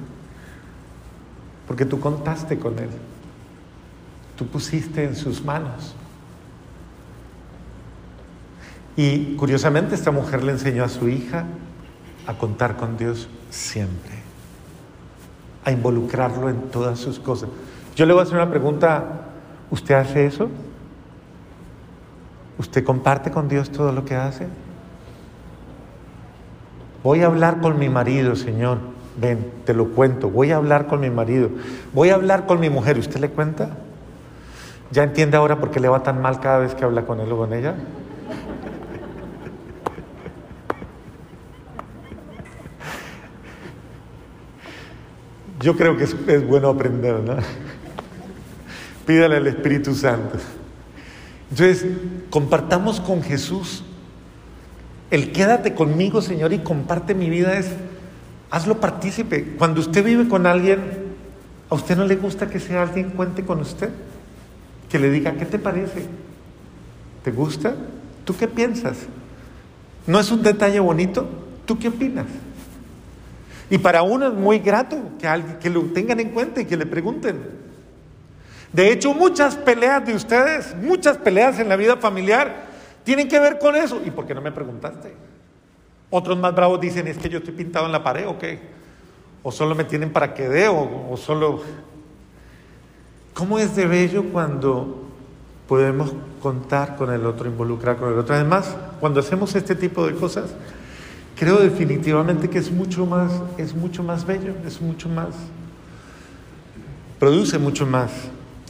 Porque tú contaste con él. Tú pusiste en sus manos. Y curiosamente esta mujer le enseñó a su hija a contar con Dios siempre, a involucrarlo en todas sus cosas. Yo le voy a hacer una pregunta, ¿usted hace eso? ¿Usted comparte con Dios todo lo que hace? Voy a hablar con mi marido, Señor. Ven, te lo cuento. Voy a hablar con mi marido. Voy a hablar con mi mujer. ¿Usted le cuenta? ¿Ya entiende ahora por qué le va tan mal cada vez que habla con él o con ella? Yo creo que es, bueno aprender, ¿no? Pídale al Espíritu Santo. Entonces, compartamos con Jesús. El quédate conmigo, Señor, y comparte mi vida es, hazlo partícipe. Cuando usted vive con alguien, ¿a usted no le gusta que sea alguien cuente con usted? Que le diga, ¿qué te parece? ¿Te gusta? ¿Tú qué piensas? ¿No es un detalle bonito? ¿Tú qué opinas? Y para uno es muy grato que, alguien, que lo tengan en cuenta y que le pregunten. De hecho, muchas peleas de ustedes, muchas peleas en la vida familiar, tienen que ver con eso. ¿Y por qué no me preguntaste? Otros más bravos dicen, es que yo estoy pintado en la pared o qué. O solo me tienen para que dé, o, o solo... ¿Cómo es de bello cuando podemos contar con el otro, involucrar con el otro? Además, cuando hacemos este tipo de cosas, creo definitivamente que es mucho más, es mucho más bello, es mucho más, produce mucho más.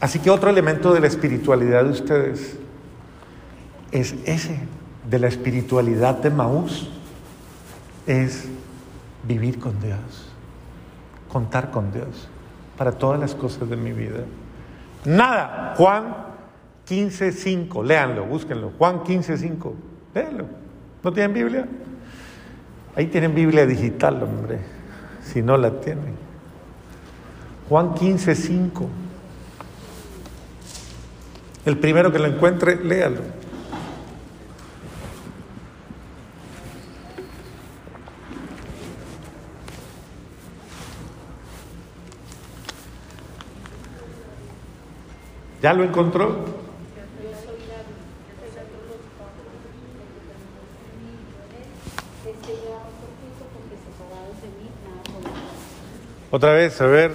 Así que otro elemento de la espiritualidad de ustedes es ese, de la espiritualidad de Maús, es vivir con Dios, contar con Dios para todas las cosas de mi vida. Nada, Juan 15.5, léanlo, búsquenlo, Juan 15.5, léanlo. ¿No tienen Biblia? Ahí tienen Biblia digital, hombre, si no la tienen. Juan 15, 5. El primero que lo encuentre, léalo. ¿Ya lo encontró? Otra vez, a ver.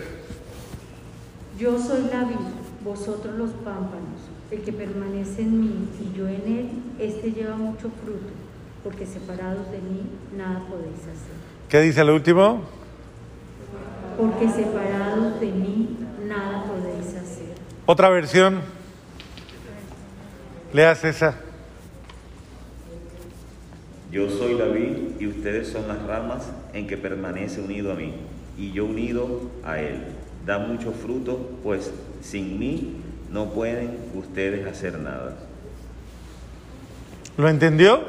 Yo soy la vid, vosotros los pámpanos. El que permanece en mí y yo en él, este lleva mucho fruto, porque separados de mí nada podéis hacer. ¿Qué dice el último? Porque separados de mí nada podéis hacer. Otra versión. Leas esa. Yo soy la vid y ustedes son las ramas en que permanece unido a mí y yo unido a Él. Da mucho fruto, pues sin mí no pueden ustedes hacer nada. ¿Lo entendió?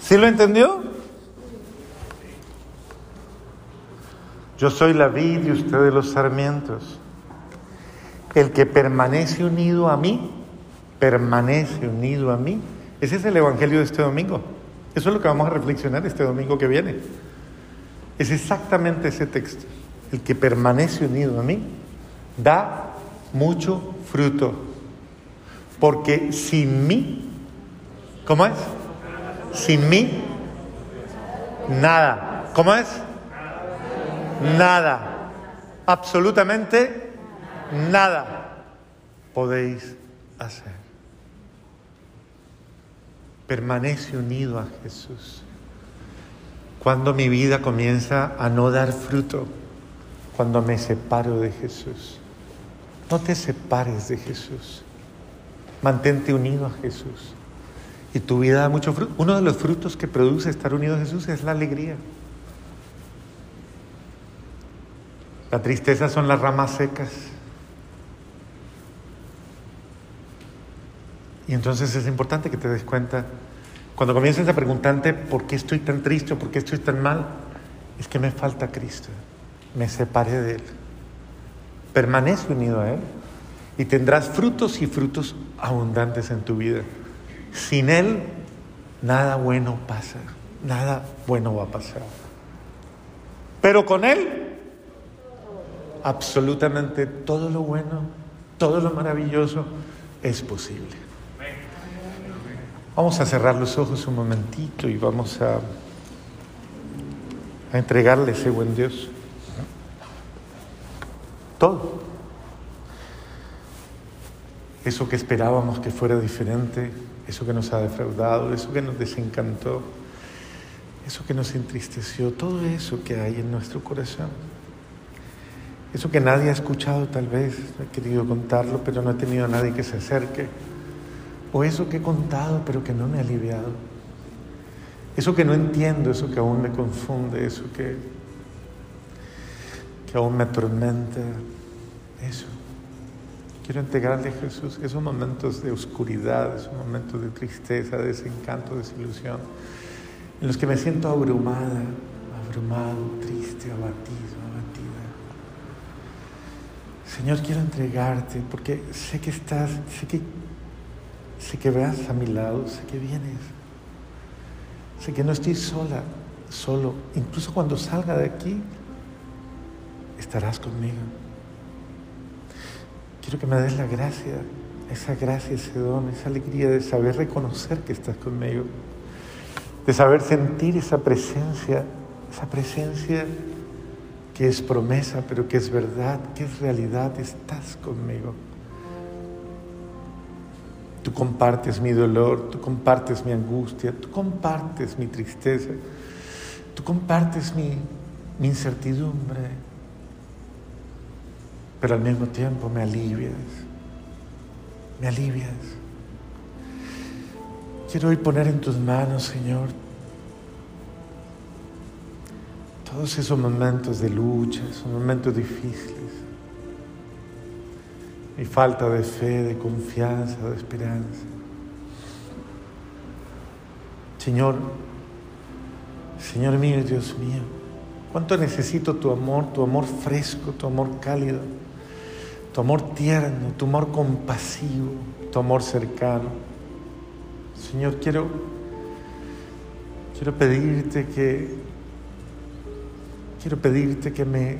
¿Sí lo entendió? Yo soy la vid y ustedes los sarmientos. El que permanece unido a mí, permanece unido a mí. Ese es el Evangelio de este domingo. Eso es lo que vamos a reflexionar este domingo que viene. Es exactamente ese texto. El que permanece unido a mí da mucho fruto. Porque sin mí, ¿cómo es? Sin mí, nada. ¿Cómo es? Nada. Absolutamente nada podéis hacer. Permanece unido a Jesús. Cuando mi vida comienza a no dar fruto, cuando me separo de Jesús. No te separes de Jesús. Mantente unido a Jesús. Y tu vida da mucho fruto. Uno de los frutos que produce estar unido a Jesús es la alegría. La tristeza son las ramas secas. Y entonces es importante que te des cuenta cuando comienzas a preguntarte por qué estoy tan triste o por qué estoy tan mal, es que me falta Cristo. Me separé de Él. Permanece unido a Él y tendrás frutos y frutos abundantes en tu vida. Sin Él, nada bueno pasa. Nada bueno va a pasar. Pero con Él, absolutamente todo lo bueno, todo lo maravilloso es posible. Vamos a cerrar los ojos un momentito y vamos a, a entregarle ese buen Dios. Todo. Eso que esperábamos que fuera diferente, eso que nos ha defraudado, eso que nos desencantó, eso que nos entristeció, todo eso que hay en nuestro corazón. Eso que nadie ha escuchado tal vez, he querido contarlo, pero no he tenido a nadie que se acerque. O eso que he contado, pero que no me ha aliviado. Eso que no entiendo, eso que aún me confunde, eso que, que aún me atormenta. Eso. Quiero entregarle a Jesús esos momentos de oscuridad, esos momentos de tristeza, de desencanto, desilusión, en los que me siento abrumada, abrumado, triste, abatido, abatida. Señor, quiero entregarte porque sé que estás, sé que Sé que vas a mi lado, sé que vienes. Sé que no estoy sola, solo. Incluso cuando salga de aquí, estarás conmigo. Quiero que me des la gracia, esa gracia, ese don, esa alegría de saber reconocer que estás conmigo, de saber sentir esa presencia, esa presencia que es promesa, pero que es verdad, que es realidad, estás conmigo. Tú compartes mi dolor, tú compartes mi angustia, tú compartes mi tristeza, tú compartes mi, incertidumbre, pero al mismo tiempo me alivias, me alivias. Quiero hoy poner en tus manos, Señor, todos esos momentos de lucha, esos momentos difíciles mi falta de fe, de confianza, de esperanza. Señor, Señor mío Dios mío, cuánto necesito tu amor, tu amor fresco, tu amor cálido, tu amor tierno, tu amor compasivo, tu amor cercano. Señor, quiero, quiero pedirte que, quiero pedirte que me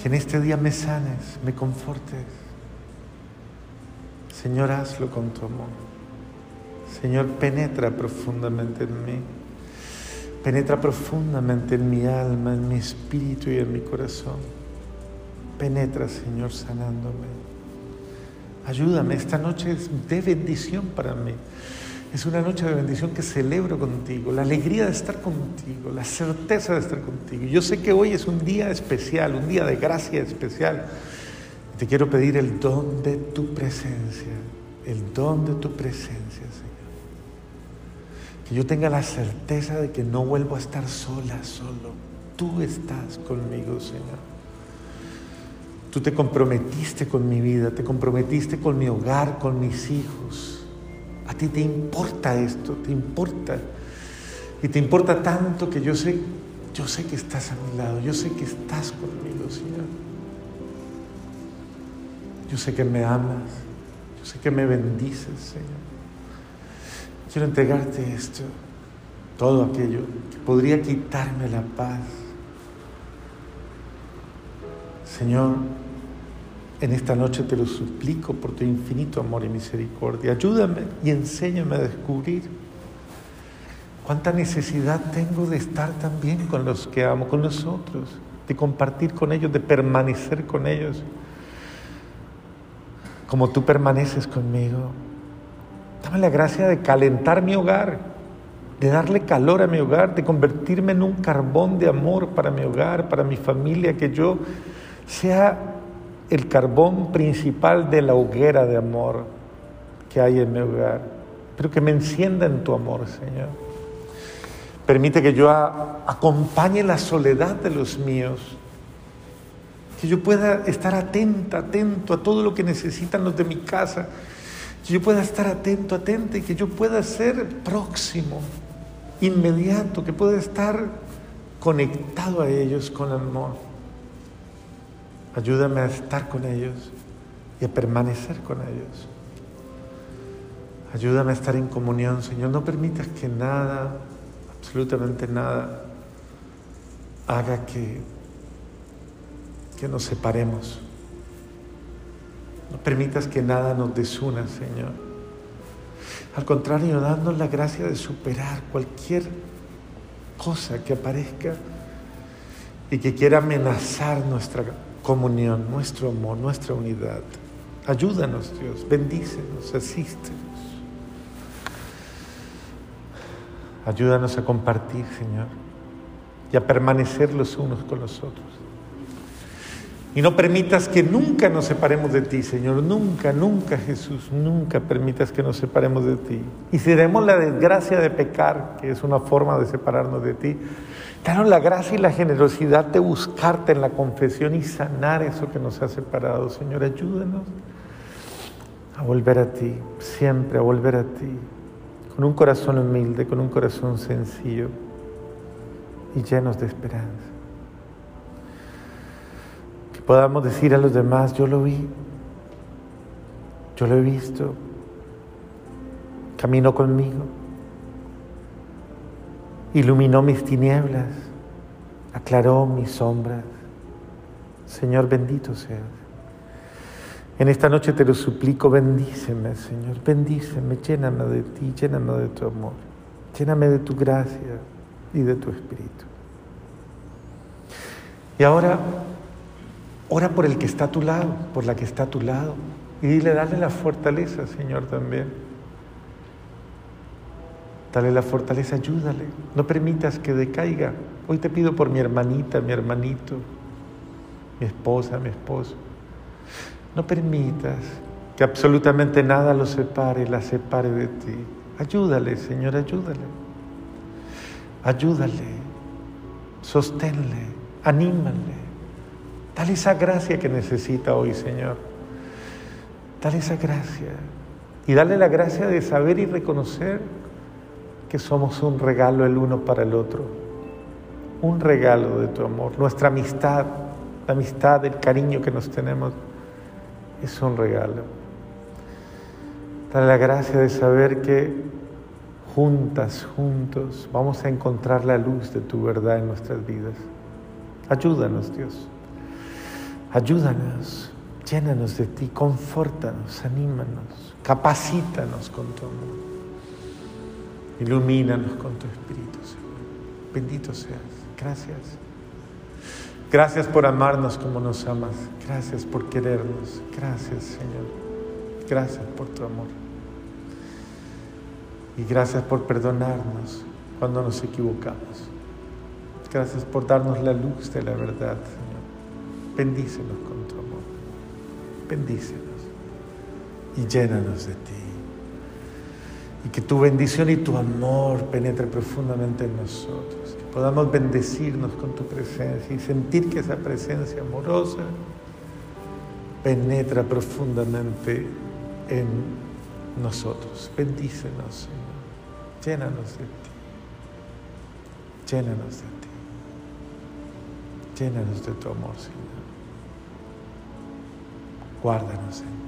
que en este día me sanes, me confortes. Señor, hazlo con tu amor. Señor, penetra profundamente en mí. Penetra profundamente en mi alma, en mi espíritu y en mi corazón. Penetra, Señor, sanándome. Ayúdame, esta noche es de bendición para mí. Es una noche de bendición que celebro contigo, la alegría de estar contigo, la certeza de estar contigo. Yo sé que hoy es un día especial, un día de gracia especial. Te quiero pedir el don de tu presencia, el don de tu presencia, Señor. Que yo tenga la certeza de que no vuelvo a estar sola, solo. Tú estás conmigo, Señor. Tú te comprometiste con mi vida, te comprometiste con mi hogar, con mis hijos. A ti te importa esto, te importa. Y te importa tanto que yo sé, yo sé que estás a mi lado, yo sé que estás conmigo, Señor. Yo sé que me amas, yo sé que me bendices, Señor. Quiero entregarte esto, todo aquello que podría quitarme la paz. Señor, en esta noche te lo suplico por tu infinito amor y misericordia. Ayúdame y enséñame a descubrir cuánta necesidad tengo de estar también con los que amo, con nosotros, de compartir con ellos, de permanecer con ellos, como tú permaneces conmigo. Dame la gracia de calentar mi hogar, de darle calor a mi hogar, de convertirme en un carbón de amor para mi hogar, para mi familia, que yo sea el carbón principal de la hoguera de amor que hay en mi hogar, pero que me encienda en tu amor, Señor. Permite que yo acompañe la soledad de los míos, que yo pueda estar atenta, atento a todo lo que necesitan los de mi casa, que yo pueda estar atento, atenta y que yo pueda ser próximo, inmediato, que pueda estar conectado a ellos con amor. Ayúdame a estar con ellos y a permanecer con ellos. Ayúdame a estar en comunión, Señor. No permitas que nada, absolutamente nada, haga que, que nos separemos. No permitas que nada nos desuna, Señor. Al contrario, danos la gracia de superar cualquier cosa que aparezca y que quiera amenazar nuestra comunión, nuestro amor, nuestra unidad. Ayúdanos, Dios, bendícenos, asístenos. Ayúdanos a compartir, Señor, y a permanecer los unos con los otros. Y no permitas que nunca nos separemos de ti, Señor. Nunca, nunca, Jesús. Nunca permitas que nos separemos de ti. Y si tenemos la desgracia de pecar, que es una forma de separarnos de ti, danos la gracia y la generosidad de buscarte en la confesión y sanar eso que nos ha separado. Señor, ayúdanos a volver a ti, siempre a volver a ti, con un corazón humilde, con un corazón sencillo y llenos de esperanza podamos decir a los demás, yo lo vi, yo lo he visto, caminó conmigo, iluminó mis tinieblas, aclaró mis sombras. Señor, bendito seas. En esta noche te lo suplico, bendíceme, Señor, bendíceme, lléname de ti, lléname de tu amor, lléname de tu gracia y de tu espíritu. Y ahora Ora por el que está a tu lado, por la que está a tu lado. Y dile, dale la fortaleza, Señor, también. Dale la fortaleza, ayúdale. No permitas que decaiga. Hoy te pido por mi hermanita, mi hermanito, mi esposa, mi esposo. No permitas que absolutamente nada lo separe, la separe de ti. Ayúdale, Señor, ayúdale. Ayúdale, sosténle, anímale. Dale esa gracia que necesita hoy, Señor. Dale esa gracia. Y dale la gracia de saber y reconocer que somos un regalo el uno para el otro. Un regalo de tu amor. Nuestra amistad, la amistad, el cariño que nos tenemos, es un regalo. Dale la gracia de saber que juntas, juntos, vamos a encontrar la luz de tu verdad en nuestras vidas. Ayúdanos, Dios. Ayúdanos, llénanos de ti, confórtanos, anímanos, capacítanos con tu amor. Ilumínanos con tu Espíritu, Señor. Bendito seas. Gracias. Gracias por amarnos como nos amas. Gracias por querernos. Gracias, Señor. Gracias por tu amor. Y gracias por perdonarnos cuando nos equivocamos. Gracias por darnos la luz de la verdad, Bendícenos con tu amor. Bendícenos y llénanos de ti. Y que tu bendición y tu amor penetre profundamente en nosotros. Que podamos bendecirnos con tu presencia y sentir que esa presencia amorosa penetra profundamente en nosotros. Bendícenos, Señor. Llénanos de ti. Llénanos de ti. Llénanos de tu amor, Señor. Guárdanos ti.